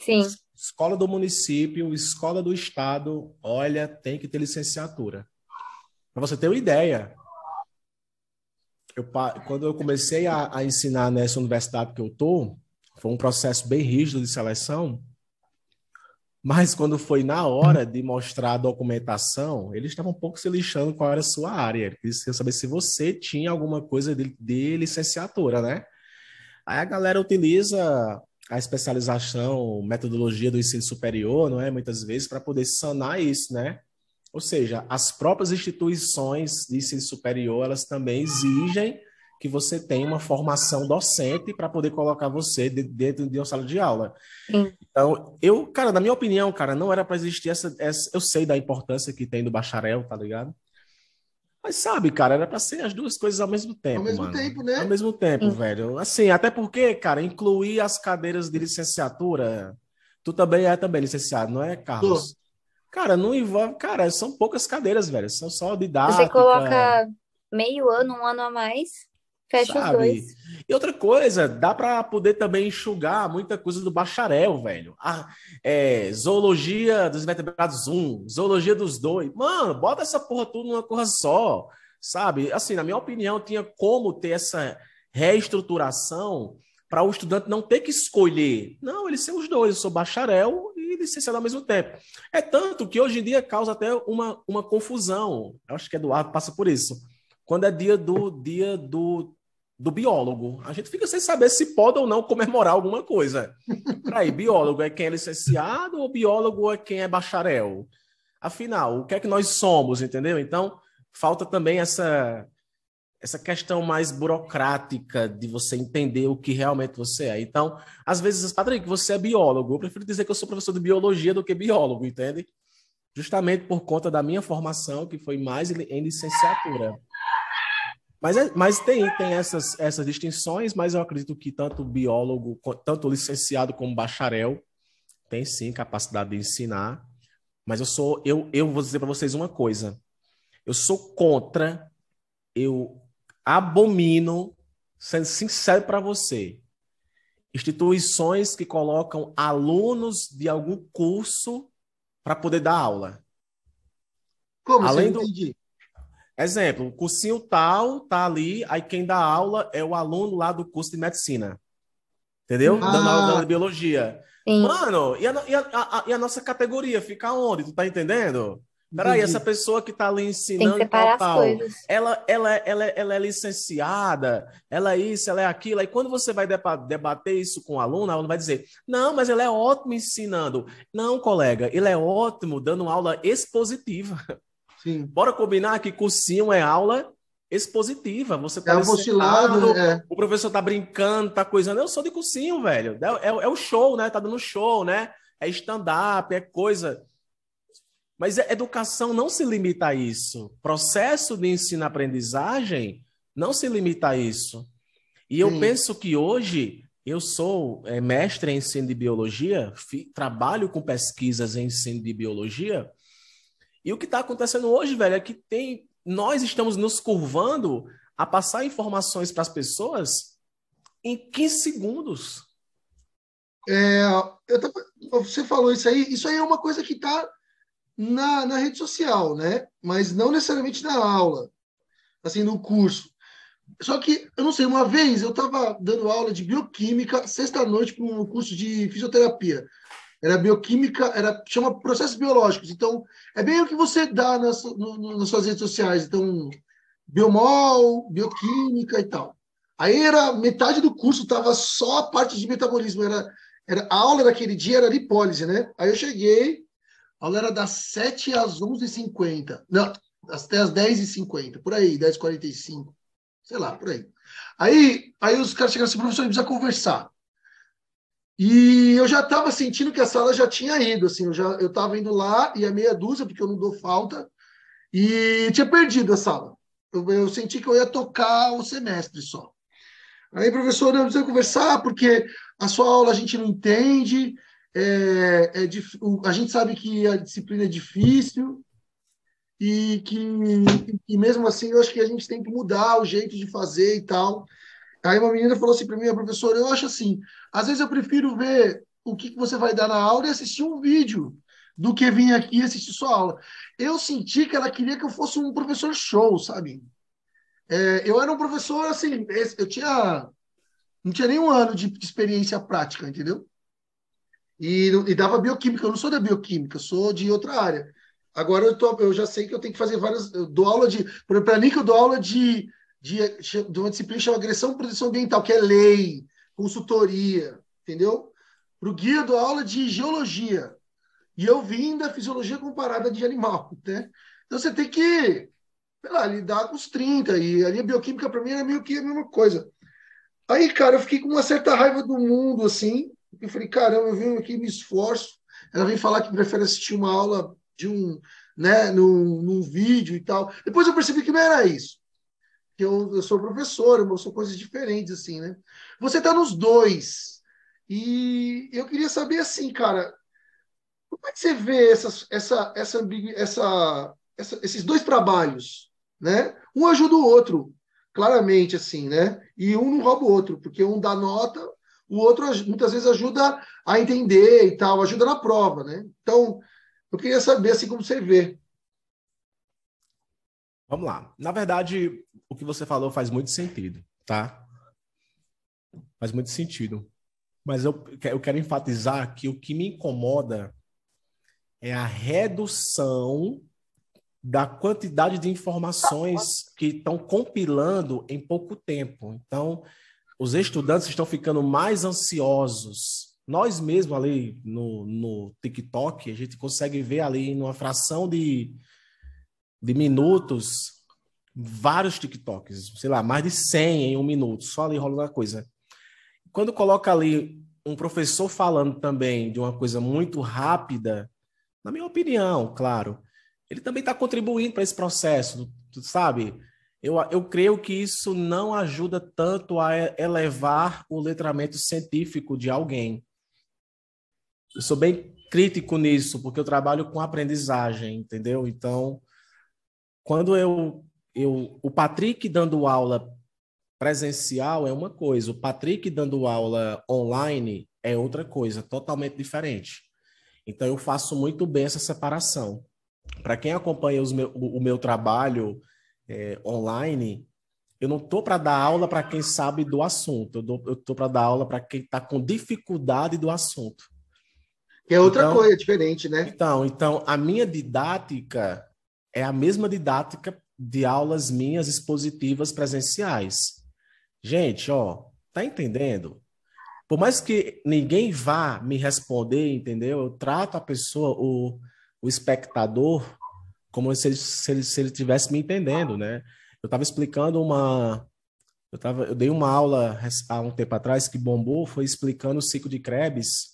Sim. Escola do município, escola do estado, olha, tem que ter licenciatura. Para você ter uma ideia, eu, quando eu comecei a, a, ensinar nessa universidade que eu tô, foi um processo bem rígido de seleção. Mas quando foi na hora de mostrar a documentação, eles estavam um pouco se lixando qual era a sua área. Eles queriam saber se você tinha alguma coisa de, de licenciatura, né? Aí a galera utiliza a especialização, metodologia do ensino superior, não é? Muitas vezes para poder sanar isso, né? Ou seja, as próprias instituições de ensino superior, elas também exigem que você tenha uma formação docente para poder colocar você dentro de uma sala de aula. Sim. Então, eu, cara, na minha opinião, cara, não era para existir essa, essa, eu sei da importância que tem do bacharel, tá ligado? Mas sabe, cara, era para ser as duas coisas ao mesmo tempo. Ao mesmo mano. tempo, né? Ao mesmo tempo, Sim. velho. Assim, até porque, cara, incluir as cadeiras de licenciatura. Tu também é também licenciado, não é, Carlos? Tô. Cara, não envolve. Cara, são poucas cadeiras, velho. São só didática. Você coloca meio ano, um ano a mais. Fecha sabe? os dois. E outra coisa, dá para poder também enxugar muita coisa do bacharel, velho. Ah, é, zoologia dos vertebrados 1, zoologia dos dois. Mano, bota essa porra tudo numa coisa só, sabe? Assim, na minha opinião, tinha como ter essa reestruturação para o estudante não ter que escolher. Não, ele ser os dois, eu sou bacharel e licenciado ao mesmo tempo. É tanto que hoje em dia causa até uma, uma confusão. Eu acho que Eduardo passa por isso. Quando é dia do dia do do biólogo. A gente fica sem saber se pode ou não comemorar alguma coisa. Aí, biólogo é quem é licenciado ou biólogo é quem é bacharel? Afinal, o que é que nós somos, entendeu? Então, falta também essa essa questão mais burocrática de você entender o que realmente você é. Então, às vezes, Patrick, você é biólogo. Eu prefiro dizer que eu sou professor de biologia do que biólogo, entende? justamente por conta da minha formação, que foi mais em licenciatura. Mas, é, mas tem, tem essas, essas distinções, mas eu acredito que tanto biólogo, tanto licenciado como bacharel, tem sim capacidade de ensinar. Mas eu sou, eu, eu vou dizer para vocês uma coisa. Eu sou contra, eu abomino, sendo sincero para você, instituições que colocam alunos de algum curso para poder dar aula. Como? Além do entendi. Exemplo, o cursinho tal tá ali, aí quem dá aula é o aluno lá do curso de medicina. Entendeu? Ah. Dando aula de biologia. Sim. Mano, e a, e, a, a, e a, nossa categoria fica onde? Tu tá entendendo? Peraí, essa pessoa que tá ali ensinando Tem que tal, tal ela, ela, ela, ela é licenciada, ela é isso, ela é aquilo. Aí quando você vai debater isso com o aluno, o aluno vai dizer: Não, mas ele é ótimo ensinando. Não, colega, ele é ótimo dando aula expositiva. Sim. Bora combinar que cursinho é aula expositiva. Você tá é apostolado, é. o professor tá brincando, tá coisando. Eu sou de cursinho, velho. É, é, é o show, né? Tá dando show, né? É stand-up, é coisa. Mas a educação não se limita a isso. Processo de ensino-aprendizagem não se limita a isso. E eu penso que hoje eu sou é, mestre em ensino de biologia, trabalho com pesquisas em ensino de biologia, e o que está acontecendo hoje, velho, é que tem nós estamos nos curvando a passar informações para as pessoas em 15 segundos. É, você falou isso aí, isso aí é uma coisa que está na, na rede social, né? Mas não necessariamente na aula, assim, no curso. Só que, eu não sei, uma vez eu estava dando aula de bioquímica, sexta-noite, para um curso de fisioterapia. Era bioquímica, era chama processos biológicos. Então, é bem o que você dá nas, no, nas suas redes sociais. Então, biomol, bioquímica e tal. Aí era metade do curso estava só a parte de metabolismo. Era, era a aula daquele dia era lipólise, né? Aí eu cheguei, a aula era das 7 às 11h50. Não, até às 10h50, por aí, 10h45. Sei lá, por aí. Aí, aí os caras chegaram assim, professor, a gente precisa conversar. E eu já estava sentindo que a sala já tinha ido, assim, eu já eu estava indo lá e a meia dúzia, porque eu não dou falta, e tinha perdido a sala. Eu, eu senti que eu ia tocar o semestre só. Aí, professor, não precisa conversar, porque a sua aula a gente não entende, é, é, a gente sabe que a disciplina é difícil, e que e mesmo assim eu acho que a gente tem que mudar o jeito de fazer e tal. Aí uma menina falou assim para mim, professora, eu acho assim, às vezes eu prefiro ver o que, que você vai dar na aula e assistir um vídeo do que vir aqui e assistir sua aula. Eu senti que ela queria que eu fosse um professor show, sabe? É, eu era um professor, assim, eu tinha. Não tinha nem um ano de experiência prática, entendeu? E, e dava bioquímica. Eu não sou da bioquímica, sou de outra área. Agora eu, tô, eu já sei que eu tenho que fazer várias. Eu dou aula de. Para mim, que eu dou aula de de, de uma disciplina chamada Agressão e Proteção Ambiental, que é lei, consultoria, entendeu? Para o guia do aula de geologia. E eu vim da fisiologia comparada de animal, né? Então você tem que, sei lá, lidar com os 30, e a bioquímica para mim era meio que a mesma coisa. Aí, cara, eu fiquei com uma certa raiva do mundo, assim. Eu falei, caramba, eu venho aqui me esforço. Ela vem falar que prefere assistir uma aula de um, né, num, num vídeo e tal. Depois eu percebi que não era isso que eu, eu sou professor, eu sou coisas diferentes, assim, né? Você está nos dois. E eu queria saber, assim, cara, como é que você vê essas, essa, essa, essa, essa, esses dois trabalhos, né? Um ajuda o outro, claramente, assim, né? E um não rouba o outro, porque um dá nota, o outro muitas vezes ajuda a entender e tal, ajuda na prova, né? Então, eu queria saber, assim, como você vê. Vamos lá. Na verdade, o que você falou faz muito sentido, tá? Faz muito sentido. Mas eu, eu quero enfatizar que o que me incomoda é a redução da quantidade de informações que estão compilando em pouco tempo. Então, os estudantes estão ficando mais ansiosos. Nós mesmos ali no, no TikTok, a gente consegue ver ali numa fração de, de minutos vários TikToks, sei lá, mais de 100 em um minuto, só ali rolando a coisa. Quando coloca ali um professor falando também de uma coisa muito rápida, na minha opinião, claro, ele também está contribuindo para esse processo, sabe? Eu, eu creio que isso não ajuda tanto a elevar o letramento científico de alguém. Eu sou bem crítico nisso, porque eu trabalho com aprendizagem, entendeu? Então, quando eu, eu o Patrick dando aula presencial é uma coisa, o Patrick dando aula online é outra coisa, totalmente diferente. Então, eu faço muito bem essa separação. Para quem acompanha meu, o, o, meu trabalho é, online, eu não estou para dar aula para quem sabe do assunto, eu estou para dar aula para quem está com dificuldade do assunto. Que é outra então, coisa diferente, né? Então, então, a minha didática é a mesma didática de aulas minhas expositivas presenciais. Gente, ó, tá entendendo? Por mais que ninguém vá me responder, entendeu? Eu trato a pessoa, o, o espectador, como se ele, se ele, se ele tivesse me entendendo, né? Eu estava explicando uma. Eu, tava, eu dei uma aula há um tempo atrás que bombou, foi explicando o ciclo de Krebs,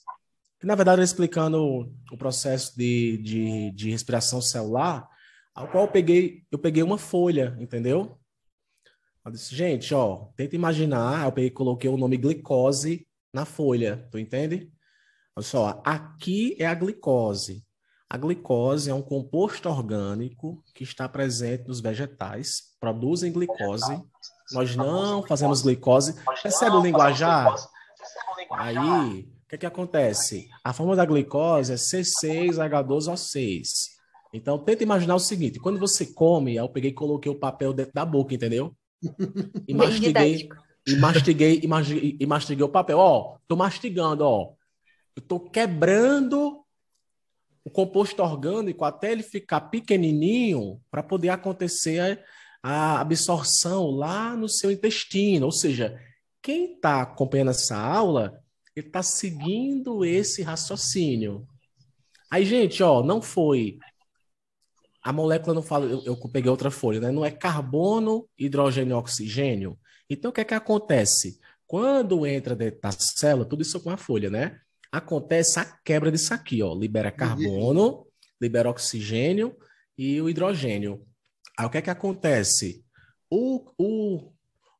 que na verdade era explicando o processo de, de, de respiração celular, ao qual eu peguei, eu peguei uma folha, entendeu? Eu disse, gente, ó, tenta imaginar, eu peguei coloquei o nome glicose na folha, tu entende? Olha só, aqui é a glicose. A glicose é um composto orgânico que está presente nos vegetais, produzem glicose. Nós não fazemos glicose. Percebe o linguajar? Aí, o que, que acontece? A forma da glicose é C6H12O6. Então, tenta imaginar o seguinte: quando você come, eu peguei e coloquei o papel dentro da boca, entendeu? E mastiguei, e mastiguei, e mastiguei, e mastiguei o papel. Ó, tô mastigando, ó. Eu tô quebrando o composto orgânico até ele ficar pequenininho para poder acontecer a absorção lá no seu intestino. Ou seja, quem está acompanhando essa aula, ele está seguindo esse raciocínio. Aí, gente, ó, não foi. A molécula não fala, eu, eu peguei outra folha, né? Não é carbono, hidrogênio e oxigênio. Então, o que é que acontece? Quando entra dentro da célula, tudo isso com a folha, né? acontece a quebra disso aqui, ó. Libera carbono, libera oxigênio e o hidrogênio. Aí o que é que acontece? O, o,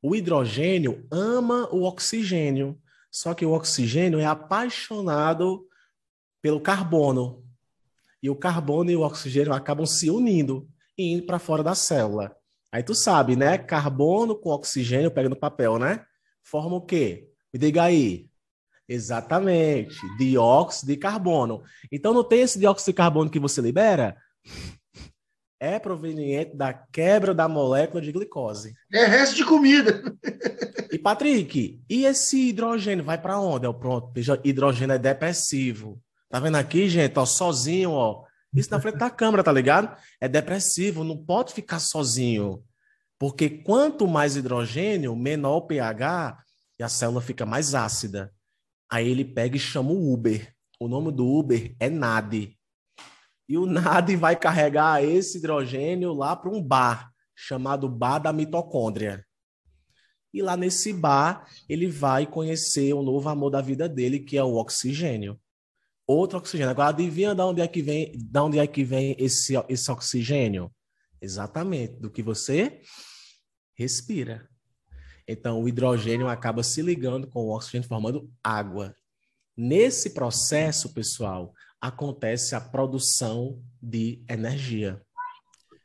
o hidrogênio ama o oxigênio, só que o oxigênio é apaixonado pelo carbono. E o carbono e o oxigênio acabam se unindo e indo para fora da célula. Aí tu sabe, né? Carbono com oxigênio, pega no papel, né? Forma o quê? Me diga aí. Exatamente, dióxido de carbono. Então não tem esse dióxido de carbono que você libera? É proveniente da quebra da molécula de glicose. É resto de comida. E Patrick, e esse hidrogênio vai para onde? É o pronto, hidrogênio é depressivo. Tá vendo aqui, gente, ó, sozinho, ó. Isso na frente da câmera, tá ligado? É depressivo, não pode ficar sozinho. Porque quanto mais hidrogênio, menor o pH e a célula fica mais ácida. Aí ele pega e chama o Uber. O nome do Uber é NAD. E o NAD vai carregar esse hidrogênio lá para um bar, chamado Bar da Mitocôndria. E lá nesse bar, ele vai conhecer o novo amor da vida dele, que é o oxigênio. Outro oxigênio. Agora, adivinha de onde é que vem, de onde é que vem esse, esse oxigênio? Exatamente, do que você respira. Então, o hidrogênio acaba se ligando com o oxigênio formando água. Nesse processo, pessoal, acontece a produção de energia.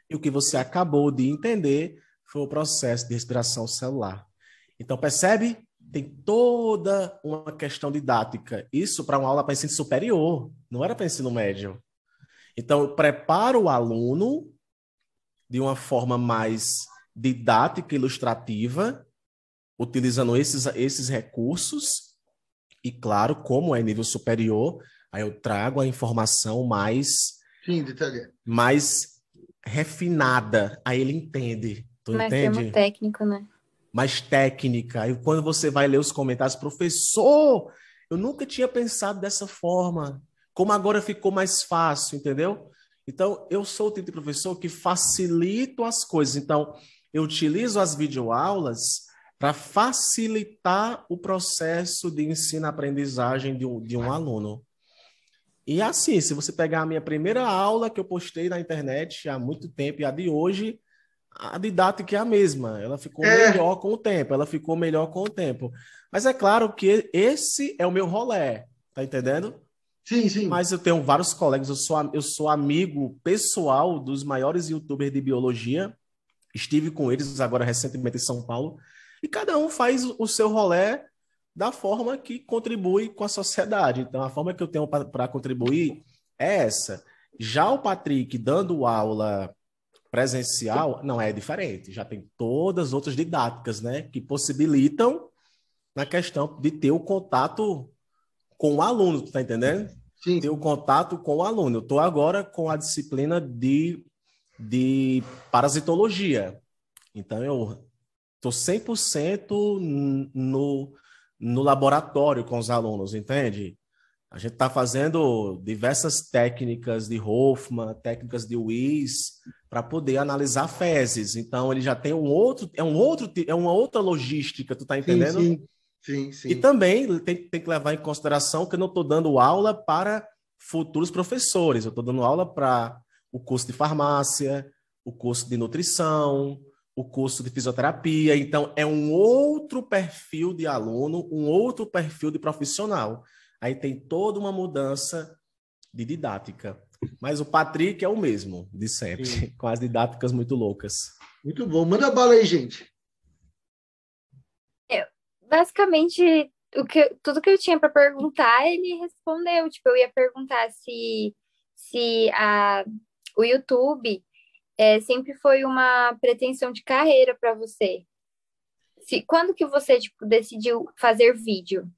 E o que você acabou de entender foi o processo de respiração celular. Então, percebe? Tem toda uma questão didática. Isso para uma aula para ensino superior, não era para ensino médio. Então, eu preparo o aluno de uma forma mais didática, ilustrativa, utilizando esses, esses recursos, e claro, como é nível superior, aí eu trago a informação mais, Sim, mais refinada, aí ele entende. Tu mais entende? termo técnico, né? Mais técnica. E quando você vai ler os comentários, professor, eu nunca tinha pensado dessa forma. Como agora ficou mais fácil, entendeu? Então, eu sou o tipo de professor que facilito as coisas. Então, eu utilizo as videoaulas para facilitar o processo de ensino-aprendizagem de, um, de um aluno. E assim, se você pegar a minha primeira aula que eu postei na internet há muito tempo e a de hoje, a didática é a mesma. Ela ficou é. melhor com o tempo, ela ficou melhor com o tempo. Mas é claro que esse é o meu rolé, tá entendendo? Sim, sim. Mas eu tenho vários colegas, eu sou, eu sou amigo pessoal dos maiores youtubers de biologia. Estive com eles agora recentemente em São Paulo. E cada um faz o seu rolé da forma que contribui com a sociedade. Então, a forma que eu tenho para contribuir é essa. Já o Patrick dando aula presencial, não é diferente. Já tem todas as outras didáticas, né, que possibilitam na questão de ter o contato com o aluno, tu tá entendendo? Sim. Ter o contato com o aluno. Eu estou agora com a disciplina de, de parasitologia. Então, eu estou 100% no, no laboratório com os alunos, entende? A gente está fazendo diversas técnicas de Hoffman, técnicas de Weiss, para poder analisar fezes. Então, ele já tem um outro, é um outro, é uma outra logística, tu tá entendendo? Sim, sim. sim, sim. E também tem, tem que levar em consideração que eu não estou dando aula para futuros professores, eu estou dando aula para o curso de farmácia, o curso de nutrição, o curso de fisioterapia. Então, é um outro perfil de aluno, um outro perfil de profissional. Aí tem toda uma mudança de didática. Mas o Patrick é o mesmo de sempre, Sim. com as didáticas muito loucas. Muito bom. Manda bala aí, gente. É, basicamente, o que, tudo que eu tinha para perguntar, ele respondeu. Tipo, eu ia perguntar se, se a, o YouTube é, sempre foi uma pretensão de carreira para você. Se, quando que você tipo, decidiu fazer vídeo?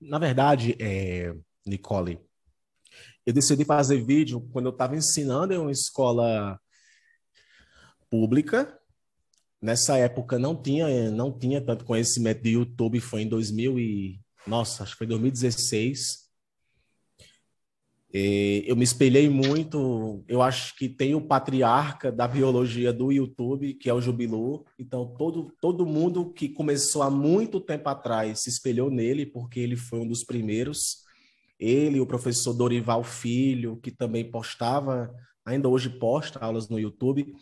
Na verdade, é, Nicole, eu decidi fazer vídeo quando eu estava ensinando em uma escola pública. Nessa época não tinha, não tinha tanto conhecimento de YouTube, foi em 2000 e nossa, acho que foi 2016. Eu me espelhei muito. Eu acho que tem o patriarca da biologia do YouTube, que é o Jubilu. Então, todo, todo mundo que começou há muito tempo atrás se espelhou nele, porque ele foi um dos primeiros. Ele, o professor Dorival Filho, que também postava, ainda hoje posta aulas no YouTube.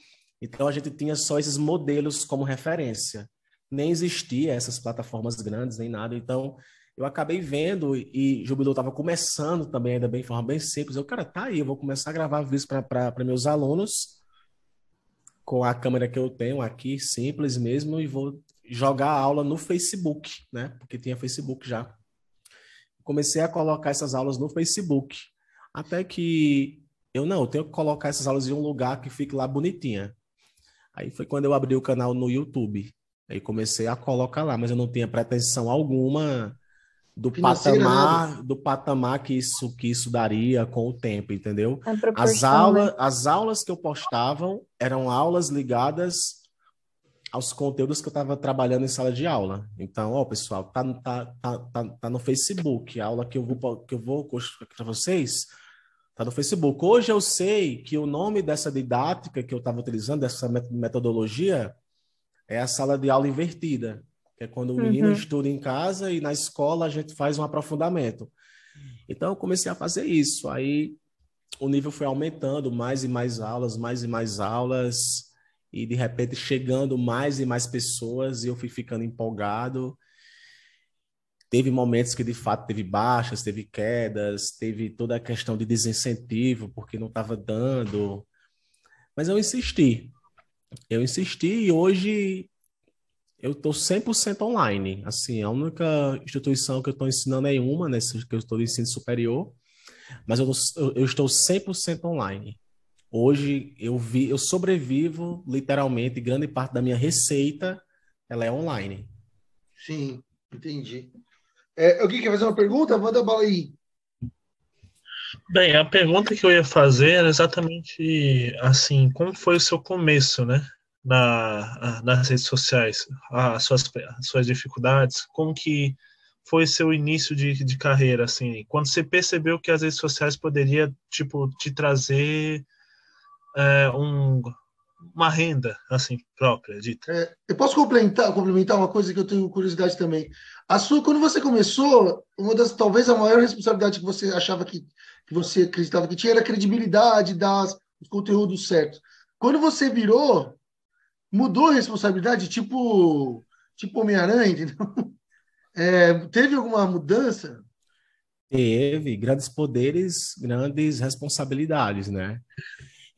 Então, a gente tinha só esses modelos como referência. Nem existia essas plataformas grandes, nem nada. Então, eu acabei vendo e Jubileu estava começando também, ainda bem, de forma bem simples. Eu, cara, tá aí, eu vou começar a gravar vídeos para meus alunos com a câmera que eu tenho aqui, simples mesmo, e vou jogar a aula no Facebook, né? Porque tinha Facebook já. Comecei a colocar essas aulas no Facebook. Até que eu não, eu tenho que colocar essas aulas em um lugar que fique lá bonitinha. Aí foi quando eu abri o canal no YouTube. Aí comecei a colocar lá, mas eu não tinha pretensão alguma do patamar do patamar que isso que isso daria com o tempo, entendeu? As aulas né? as aulas que eu postava eram aulas ligadas aos conteúdos que eu estava trabalhando em sala de aula. Então, ó, pessoal, tá, tá, tá, tá, tá no Facebook, a aula que eu vou que eu vou para vocês tá no Facebook. Hoje eu sei que o nome dessa didática que eu estava utilizando, dessa metodologia, é a sala de aula invertida que é quando o menino uhum. estuda em casa e na escola a gente faz um aprofundamento. Então eu comecei a fazer isso. Aí o nível foi aumentando, mais e mais aulas, mais e mais aulas, e de repente chegando mais e mais pessoas, e eu fui ficando empolgado. Teve momentos que de fato teve baixas, teve quedas, teve toda a questão de desincentivo, porque não estava dando. Mas eu insisti. Eu insisti e hoje eu estou 100% online. Assim, a única instituição que eu estou ensinando é uma, né, que eu estou de ensino superior, mas eu, eu estou 100% online. Hoje eu vi, eu sobrevivo literalmente, grande parte da minha receita ela é online. Sim, entendi. É, alguém quer fazer uma pergunta? Manda bala aí. Bem, a pergunta que eu ia fazer era exatamente assim, como foi o seu começo, né? Na, nas redes sociais, as suas, as suas dificuldades, como que foi seu início de, de carreira, assim, quando você percebeu que as redes sociais poderia, tipo, te trazer é, um, uma renda, assim, própria. É, eu posso complementar, complementar uma coisa que eu tenho curiosidade também. A sua, quando você começou, uma das, talvez a maior responsabilidade que você achava que, que você acreditava que tinha era a credibilidade das os conteúdos certos. Quando você virou, mudou a responsabilidade, tipo, tipo Homem-Aranha, entendeu? É, teve alguma mudança? Teve grandes poderes, grandes responsabilidades, né?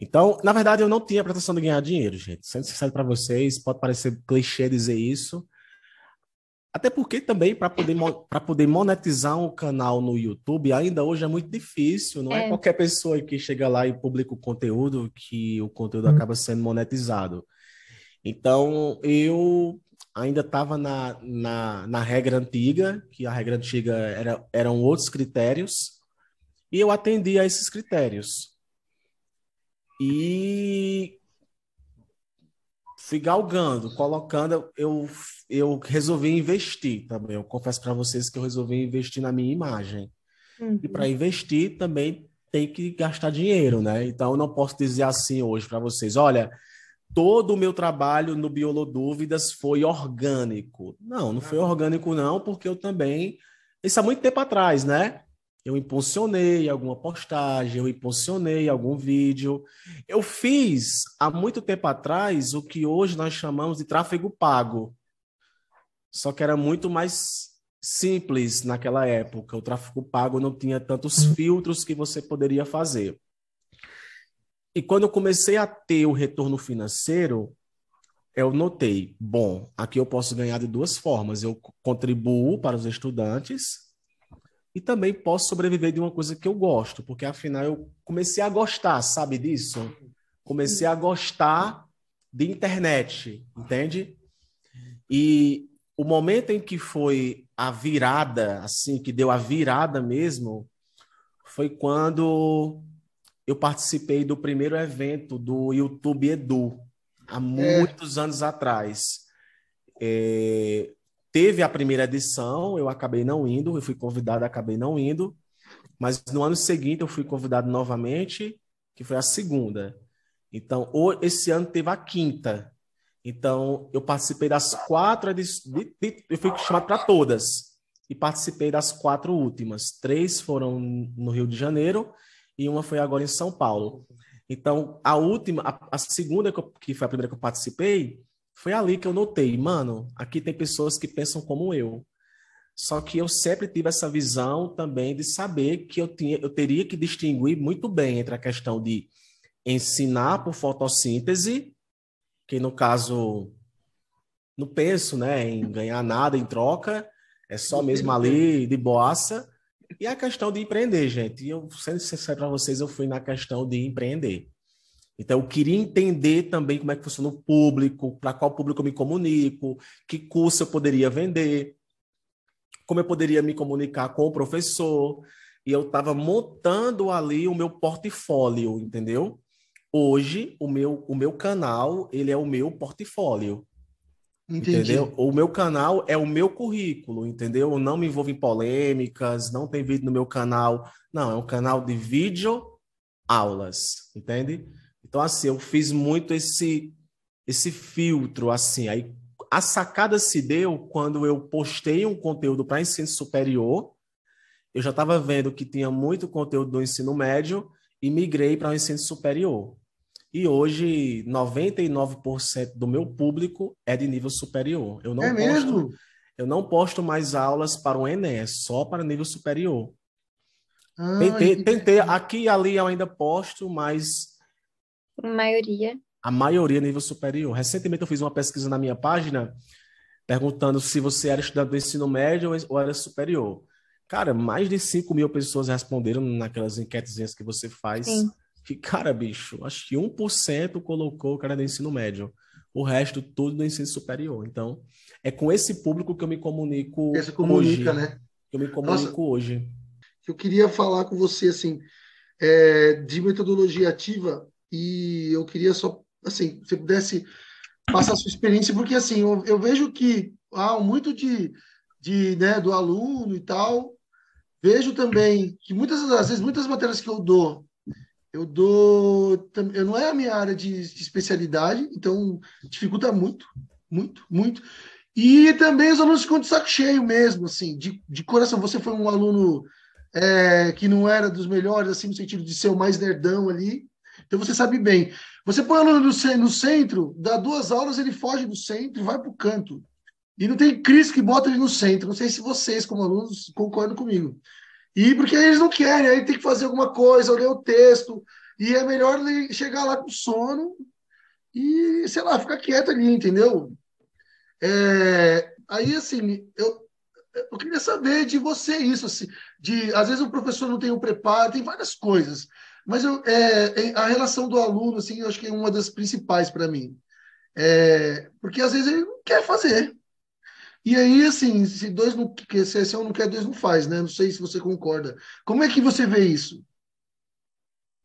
Então, na verdade, eu não tinha pretensão de ganhar dinheiro, gente. Sendo sincero para vocês, pode parecer clichê dizer isso. Até porque também, para poder, poder monetizar um canal no YouTube, ainda hoje é muito difícil. Não é, é qualquer pessoa que chega lá e publica o conteúdo que o conteúdo hum. acaba sendo monetizado. Então, eu ainda estava na, na, na, regra antiga, que a regra antiga era, eram outros critérios, e eu atendi a esses critérios. E fui galgando, colocando, eu, eu resolvi investir também. Eu confesso para vocês que eu resolvi investir na minha imagem. Uhum. E para investir também tem que gastar dinheiro, né? Então eu não posso dizer assim hoje para vocês, olha, todo o meu trabalho no Biolodúvidas foi orgânico. Não, não foi orgânico não, porque eu também isso há muito tempo atrás, né? eu impulsionei alguma postagem, eu impulsionei algum vídeo. Eu fiz há muito tempo atrás o que hoje nós chamamos de tráfego pago. Só que era muito mais simples naquela época. O tráfego pago não tinha tantos hum. filtros que você poderia fazer. E quando eu comecei a ter o retorno financeiro, eu notei, bom, aqui eu posso ganhar de duas formas. Eu contribuo para os estudantes e também posso sobreviver de uma coisa que eu gosto, porque afinal eu comecei a gostar, sabe disso? Comecei a gostar de internet, entende? E o momento em que foi a virada, assim, que deu a virada mesmo, foi quando eu participei do primeiro evento do YouTube Edu, há é. muitos é. anos atrás. É, Teve a primeira edição, eu acabei não indo, eu fui convidado, acabei não indo, mas no ano seguinte eu fui convidado novamente, que foi a segunda. Então, esse ano teve a quinta. Então, eu participei das quatro edições, eu fui chamado para todas, e participei das quatro últimas. Três foram no Rio de Janeiro e uma foi agora em São Paulo. Então, a última, a, a segunda, que, eu, que foi a primeira que eu participei, foi ali que eu notei, mano, aqui tem pessoas que pensam como eu. Só que eu sempre tive essa visão também de saber que eu, tinha, eu teria que distinguir muito bem entre a questão de ensinar por fotossíntese, que no caso não penso né, em ganhar nada em troca, é só mesmo ali de boaça, e a questão de empreender, gente. Eu, sendo sincero para vocês, eu fui na questão de empreender. Então, eu queria entender também como é que funciona o público, para qual público eu me comunico, que curso eu poderia vender, como eu poderia me comunicar com o professor. E eu estava montando ali o meu portfólio, entendeu? Hoje, o meu, o meu canal, ele é o meu portfólio. Entendeu? O meu canal é o meu currículo, entendeu? Eu não me envolvo em polêmicas, não tem vídeo no meu canal. Não, é um canal de vídeo aulas, entende? Então, assim, eu fiz muito esse, esse filtro, assim. Aí a sacada se deu quando eu postei um conteúdo para ensino superior. Eu já estava vendo que tinha muito conteúdo do ensino médio e migrei para o ensino superior. E hoje, 99% do meu público é de nível superior. Eu não é posto, mesmo? Eu não posto mais aulas para o Enem, é só para nível superior. Ah, tentei, tentei, aqui e ali eu ainda posto, mas a maioria. A maioria nível superior. Recentemente eu fiz uma pesquisa na minha página perguntando se você era estudante do ensino médio ou era superior. Cara, mais de 5 mil pessoas responderam naquelas enquetezinhas que você faz. Sim. Que, cara, bicho, acho que 1% colocou o cara do ensino médio. O resto, tudo do ensino superior. Então, é com esse público que eu me comunico Esse comunica, hoje. né? Que eu me comunico Nossa, hoje. Eu queria falar com você, assim, é, de metodologia ativa, e eu queria só, assim, se você pudesse passar a sua experiência, porque, assim, eu, eu vejo que há muito de, de, né, do aluno e tal, vejo também que muitas das vezes, muitas matérias que eu dou, eu dou, eu não é a minha área de, de especialidade, então dificulta muito, muito, muito. E também os alunos ficam de saco cheio mesmo, assim, de, de coração. Você foi um aluno é, que não era dos melhores, assim, no sentido de ser o mais nerdão ali. Então você sabe bem. Você põe o aluno no, no centro, dá duas aulas, ele foge do centro e vai para o canto. E não tem Cris que bota ele no centro. Não sei se vocês, como alunos, concordam comigo. E porque eles não querem, aí tem que fazer alguma coisa, ler o texto. E é melhor chegar lá com sono e, sei lá, ficar quieto ali, entendeu? É, aí, assim, eu, eu queria saber de você isso, assim, de às vezes o professor não tem o preparo, tem várias coisas, mas eu, é, é a relação do aluno, assim, eu acho que é uma das principais para mim, é, porque às vezes ele não quer fazer. E aí, assim, se dois não se um não quer, dois não faz, né? Não sei se você concorda. Como é que você vê isso?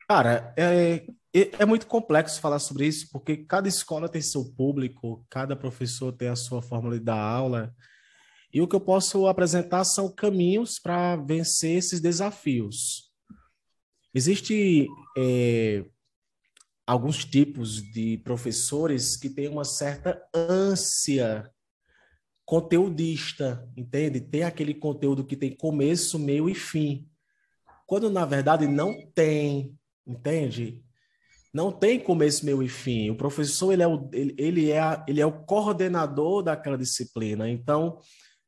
Cara, é, é, é muito complexo falar sobre isso, porque cada escola tem seu público, cada professor tem a sua forma de dar aula. E o que eu posso apresentar são caminhos para vencer esses desafios. Existe é, alguns tipos de professores que têm uma certa ânsia conteudista, entende? Tem aquele conteúdo que tem começo, meio e fim. Quando na verdade não tem, entende? Não tem começo, meio e fim. O professor ele é o, ele, ele é, a, ele é o coordenador daquela disciplina. Então,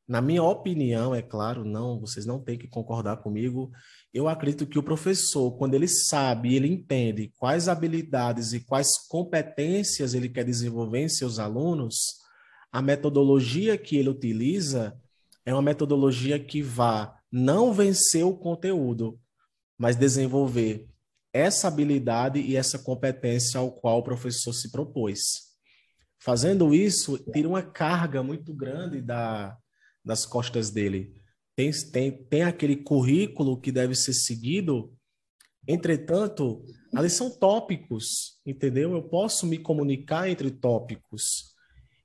na minha opinião, é claro, não, vocês não têm que concordar comigo. Eu acredito que o professor, quando ele sabe, ele entende quais habilidades e quais competências ele quer desenvolver em seus alunos, a metodologia que ele utiliza é uma metodologia que vá não vencer o conteúdo, mas desenvolver essa habilidade e essa competência ao qual o professor se propôs. Fazendo isso, tira uma carga muito grande da, das costas dele. Tem, tem, tem aquele currículo que deve ser seguido, entretanto, ali são tópicos, entendeu? Eu posso me comunicar entre tópicos.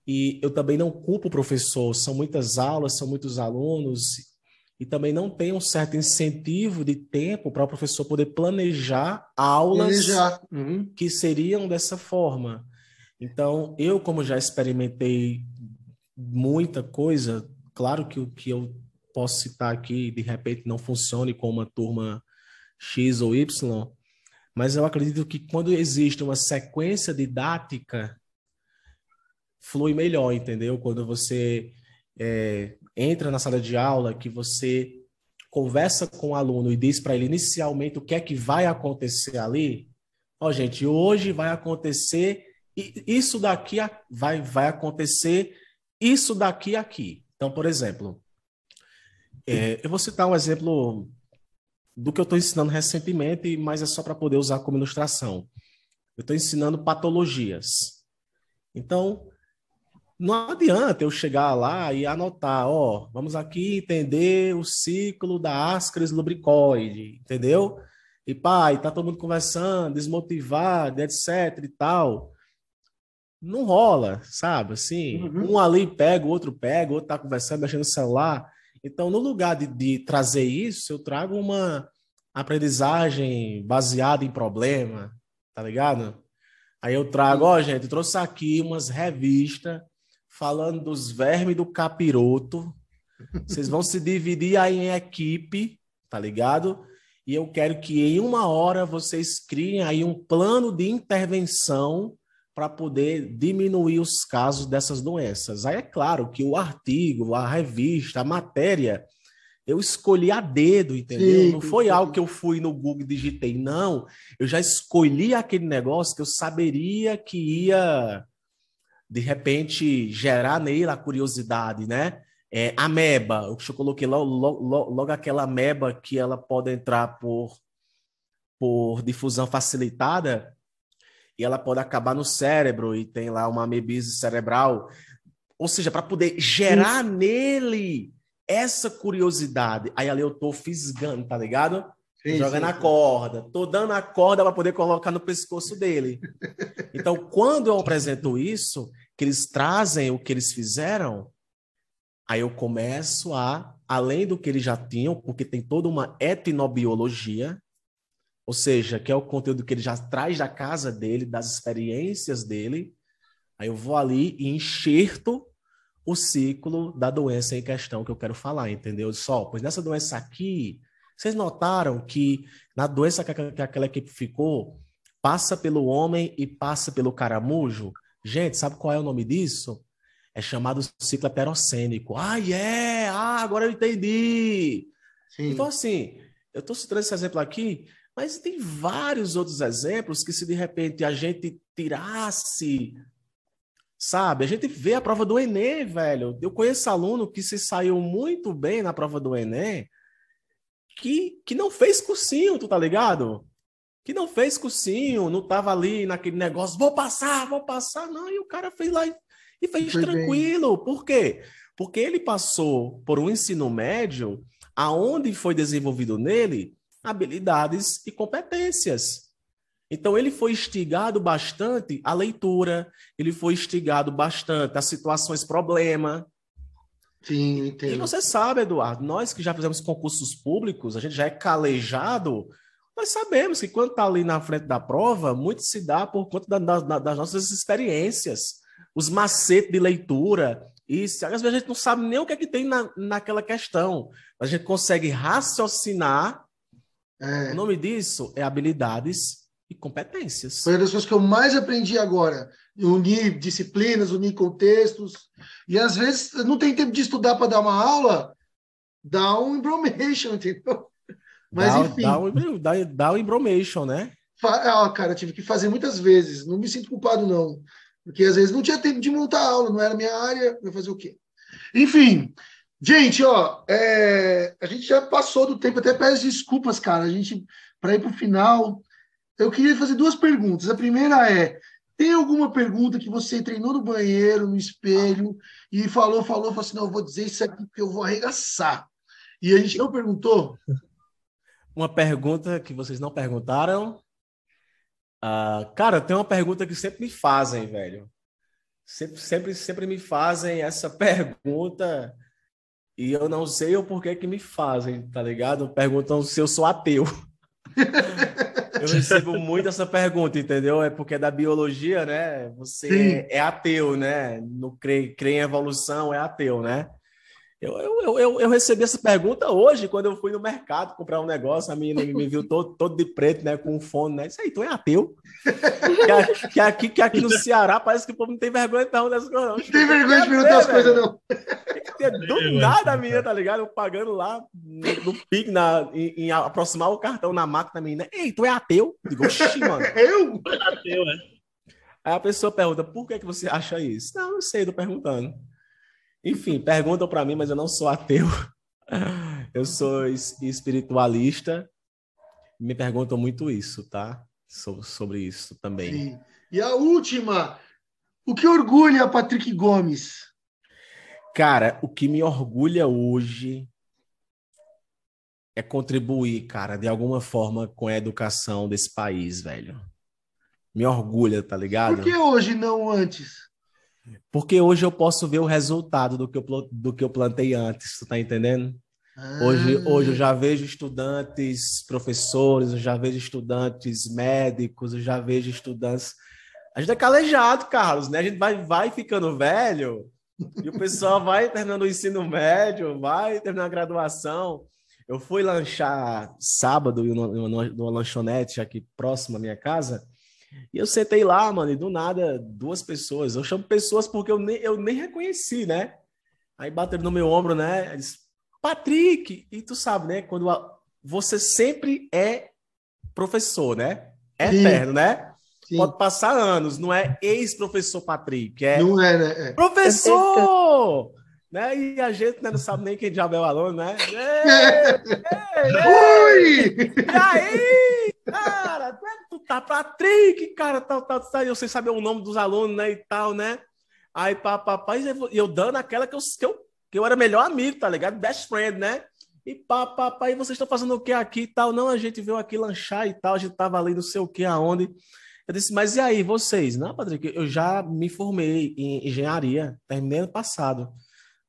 E eu também não culpo o professor, são muitas aulas, são muitos alunos, e também não tem um certo incentivo de tempo para o professor poder planejar aulas planejar. Uhum. que seriam dessa forma. Então, eu, como já experimentei muita coisa Claro que o que eu posso citar aqui, de repente, não funcione com uma turma X ou Y, mas eu acredito que quando existe uma sequência didática, flui melhor, entendeu? Quando você é, entra na sala de aula, que você conversa com o aluno e diz para ele inicialmente o que é que vai acontecer ali. Ó, oh, gente, hoje vai acontecer isso daqui vai, vai acontecer isso daqui aqui. Então, por exemplo, é, eu vou citar um exemplo do que eu estou ensinando recentemente, mas é só para poder usar como ilustração. Eu estou ensinando patologias. Então, não adianta eu chegar lá e anotar, ó, vamos aqui entender o ciclo da ascaris lubricoide, entendeu? E pai, tá todo mundo conversando, desmotivado, etc e tal não rola, sabe? Assim, uhum. um ali pega, o outro pega, o outro tá conversando, mexendo no celular. Então, no lugar de, de trazer isso, eu trago uma aprendizagem baseada em problema, tá ligado? Aí eu trago, ó, gente, eu trouxe aqui umas revistas falando dos vermes do capiroto. Vocês vão se dividir aí em equipe, tá ligado? E eu quero que em uma hora vocês criem aí um plano de intervenção para poder diminuir os casos dessas doenças. Aí é claro que o artigo, a revista, a matéria, eu escolhi a dedo, entendeu? Sim, não foi sim. algo que eu fui no Google e digitei, não. Eu já escolhi aquele negócio que eu saberia que ia, de repente, gerar nele a curiosidade, né? É, ameba, eu coloquei logo, logo, logo aquela ameba que ela pode entrar por, por difusão facilitada, e ela pode acabar no cérebro e tem lá uma amebise cerebral. Ou seja, para poder gerar Isso. nele essa curiosidade. Aí ali eu tô fisgando, tá ligado? Sim, Jogando sim, a corda, tô dando a corda para poder colocar no pescoço dele. Então, quando eu apresento isso, que eles trazem o que eles fizeram, aí eu começo a, além do que eles já tinham, porque tem toda uma etnobiologia, ou seja, que é o conteúdo que ele já traz da casa dele, das experiências dele. Aí eu vou ali e enxerto o ciclo da doença em questão que eu quero falar, entendeu? Só, pois nessa doença aqui, Vocês notaram que na doença que, que aquela equipe ficou, passa pelo homem e passa pelo caramujo? Gente, sabe qual é o nome disso? É chamado ciclo heterocênico. Ah, é! Yeah! Ah, agora eu entendi! Sim. Então, assim, eu estou citando esse exemplo aqui, mas tem vários outros exemplos que, se de repente a gente tirasse Sabe? A gente vê a prova do Enem, velho. Eu conheço aluno que se saiu muito bem na prova do Enem, que, que não fez cursinho, tu tá ligado? Que não fez cursinho, não tava ali naquele negócio, vou passar, vou passar. Não, e o cara fez lá e, e fez Foi tranquilo. Bem. Por quê? Porque ele passou por um ensino médio aonde foi desenvolvido nele habilidades e competências. Então, ele foi instigado bastante à leitura, ele foi instigado bastante a situações problema. Sim, entendo. E você sabe, Eduardo, nós que já fizemos concursos públicos, a gente já é calejado, nós sabemos que quando está ali na frente da prova, muito se dá por conta da, da, das nossas experiências, os macetes de leitura. E às vezes a gente não sabe nem o que é que tem na, naquela questão. A gente consegue raciocinar. É. O nome disso é habilidades e competências. Foi uma das coisas que eu mais aprendi agora. Unir disciplinas, unir contextos. E às vezes não tem tempo de estudar para dar uma aula, dá um embromation, entendeu? Mas dá, enfim. Dá um, dá, dá um embromation, né? Ah, cara, tive que fazer muitas vezes. Não me sinto culpado, não. Porque às vezes não tinha tempo de montar a aula, não era minha área, eu fazer o quê? Enfim, gente, ó, é, a gente já passou do tempo, até peço desculpas, cara. A gente, para ir para o final, eu queria fazer duas perguntas. A primeira é: tem alguma pergunta que você treinou no banheiro, no espelho, e falou, falou, falou assim: não, eu vou dizer isso aqui porque eu vou arregaçar. E a gente não perguntou? Uma pergunta que vocês não perguntaram. Uh, cara, tem uma pergunta que sempre me fazem, velho. Sempre, sempre, sempre me fazem essa pergunta e eu não sei o porquê que me fazem, tá ligado? Perguntam se eu sou ateu. Eu recebo muito essa pergunta, entendeu? É porque é da biologia, né? Você é, é, ateu, né? Não crê, crê em evolução, é ateu, né? Eu, eu, eu, eu, recebi essa pergunta hoje, quando eu fui no mercado comprar um negócio, a menina me viu todo, todo de preto, né? Com um fone, né? Isso aí, tu é ateu? que, que, aqui, que aqui no Ceará parece que o povo não tem vergonha não dessas coisas, não. Não tem vergonha de perguntar as coisas, não. Do nada a menina, tá ligado? Eu pagando lá no, no PIC, na, em, em, aproximar o cartão na máquina da menina. Ei, tu é ateu? Eu digo, oxi, mano. Eu? É ateu, né? Aí a pessoa pergunta, por que, que você acha isso? Não, não sei, tô perguntando. Enfim, perguntam para mim, mas eu não sou ateu. Eu sou espiritualista. Me perguntam muito isso, tá? sobre isso também. Sim. E a última, o que orgulha Patrick Gomes? Cara, o que me orgulha hoje é contribuir, cara, de alguma forma com a educação desse país, velho. Me orgulha, tá ligado? Por que hoje não antes? Porque hoje eu posso ver o resultado do que eu, do que eu plantei antes, tu tá entendendo? Ah. Hoje, hoje eu já vejo estudantes, professores, eu já vejo estudantes médicos, eu já vejo estudantes. A gente é calejado, Carlos, né? A gente vai, vai ficando velho e o pessoal vai terminando o ensino médio, vai terminando a graduação. Eu fui lanchar sábado numa lanchonete aqui próximo à minha casa. E eu sentei lá, mano, e do nada, duas pessoas. Eu chamo pessoas porque eu nem, eu nem reconheci, né? Aí bateram no meu ombro, né? Patrick! E tu sabe, né? Quando a... você sempre é professor, né? É Sim. eterno, né? Sim. Pode passar anos, não é ex-professor Patrick, é, não é, né? É. professor! né? E a gente né, não sabe nem quem diabo é o aluno, né? Ei, ei, ei, Oi! E aí, cara, tá Patrick, cara, tal, tal, tal. Eu sei saber o nome dos alunos, né, e tal, né? Aí, papai, e eu dando aquela que eu, que eu, que eu era melhor amigo, tá ligado? Best friend, né? E papai, vocês estão fazendo o que aqui e tal? Não, a gente veio aqui lanchar e tal, a gente tava ali não sei o que, aonde. Eu disse, mas e aí, vocês? Não, Patrick, eu já me formei em engenharia, terminei ano passado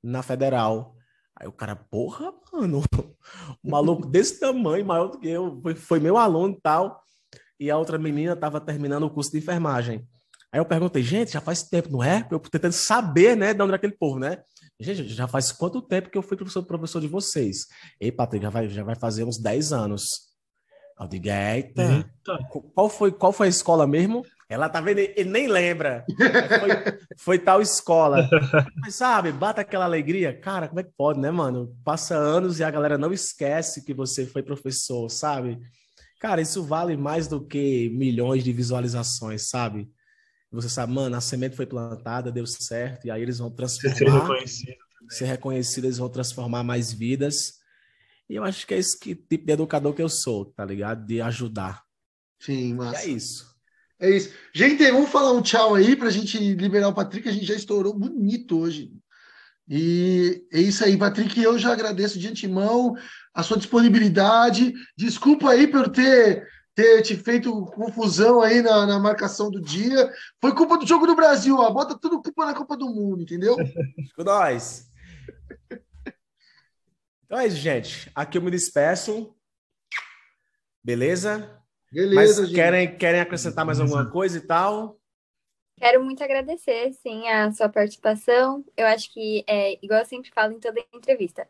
na federal. Aí o cara, porra, mano, um maluco desse tamanho, maior do que eu, foi, foi meu aluno e tal. E a outra menina estava terminando o curso de enfermagem. Aí eu perguntei, gente, já faz tempo, não é? Eu tentando saber, né, de onde é aquele povo, né? Gente, já faz quanto tempo que eu fui professor, professor de vocês? Ei, Patrick, já vai, já vai fazer uns 10 anos. Eu digo, eita, eita. Qual, foi, qual foi a escola mesmo? Ela tá vendo, ele nem lembra. Foi, foi, tal escola. Mas sabe, bata aquela alegria. Cara, como é que pode, né, mano? Passa anos e a galera não esquece que você foi professor, sabe? Cara, isso vale mais do que milhões de visualizações, sabe? Você sabe, mano, a semente foi plantada, deu certo, e aí eles vão transformar. Ser reconhecido. Ser reconhecido, eles vão transformar mais vidas. E eu acho que é esse tipo de educador que eu sou, tá ligado? De ajudar. Sim, mas. é isso. É isso. Gente, vamos falar um tchau aí pra gente liberar o Patrick. A gente já estourou bonito hoje. E é isso aí, Patrick. Eu já agradeço de antemão a sua disponibilidade. Desculpa aí por ter, ter te feito confusão aí na, na marcação do dia. Foi culpa do Jogo do Brasil, ó. Bota tudo culpa na Copa do Mundo, entendeu? Com nós. Então é isso, gente. Aqui eu me despeço. Beleza? Beleza, Mas querem, querem acrescentar mais alguma coisa e tal? Quero muito agradecer, sim, a sua participação. Eu acho que, é, igual eu sempre falo em toda entrevista,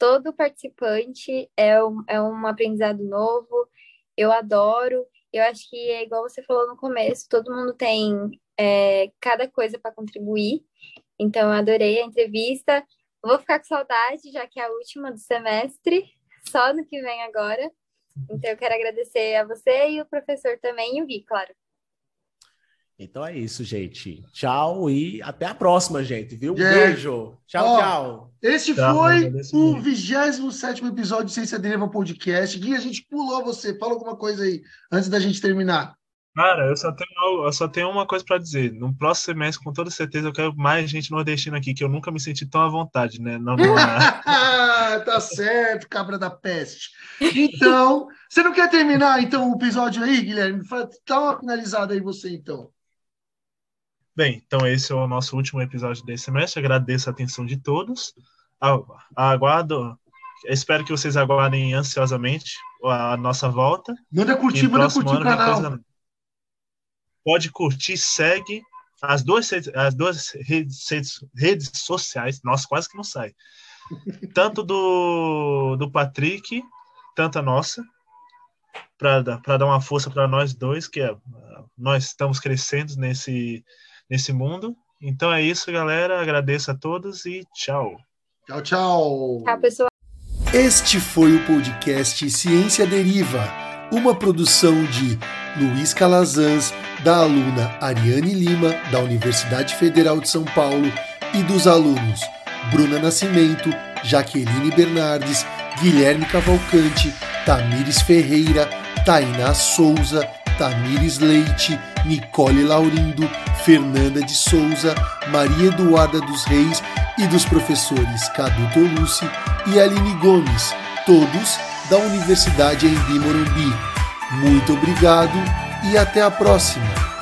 todo participante é um, é um aprendizado novo. Eu adoro. Eu acho que é igual você falou no começo, todo mundo tem é, cada coisa para contribuir. Então, eu adorei a entrevista. Vou ficar com saudade, já que é a última do semestre, só no que vem agora. Então, eu quero agradecer a você e o professor também, e o Gui, claro. Então é isso, gente. Tchau e até a próxima, gente, viu? Yeah. Beijo. Tchau, Ó, tchau. Esse tchau, foi o 27 episódio de Ciência Deriva Podcast. Gui, a gente pulou você. Fala alguma coisa aí antes da gente terminar. Cara, eu só tenho, eu só tenho uma coisa para dizer. No próximo semestre, com toda certeza, eu quero mais gente nordestina aqui, que eu nunca me senti tão à vontade, né? Não, não tá certo, cabra da peste. Então, você não quer terminar então o episódio aí, Guilherme? Dá uma finalizada aí você, então. Bem, então esse é o nosso último episódio desse semestre. Agradeço a atenção de todos. Aguardo, espero que vocês aguardem ansiosamente a nossa volta. Manda curtir, manda curtir o canal pode curtir, segue as duas, as duas redes, redes, redes sociais, nossa, quase que não sai. Tanto do, do Patrick, tanto a nossa, para dar uma força para nós dois, que é, nós estamos crescendo nesse, nesse mundo. Então é isso, galera. Agradeço a todos e tchau. Tchau, tchau. Tchau, pessoal. Este foi o podcast Ciência Deriva, uma produção de Luiz Calazans, da aluna Ariane Lima, da Universidade Federal de São Paulo, e dos alunos Bruna Nascimento, Jaqueline Bernardes, Guilherme Cavalcante, Tamires Ferreira, Tainá Souza, Tamires Leite, Nicole Laurindo, Fernanda de Souza, Maria Eduarda dos Reis e dos professores Cadu Tolucci e Aline Gomes, todos da Universidade Embi Morumbi. Muito obrigado e até a próxima!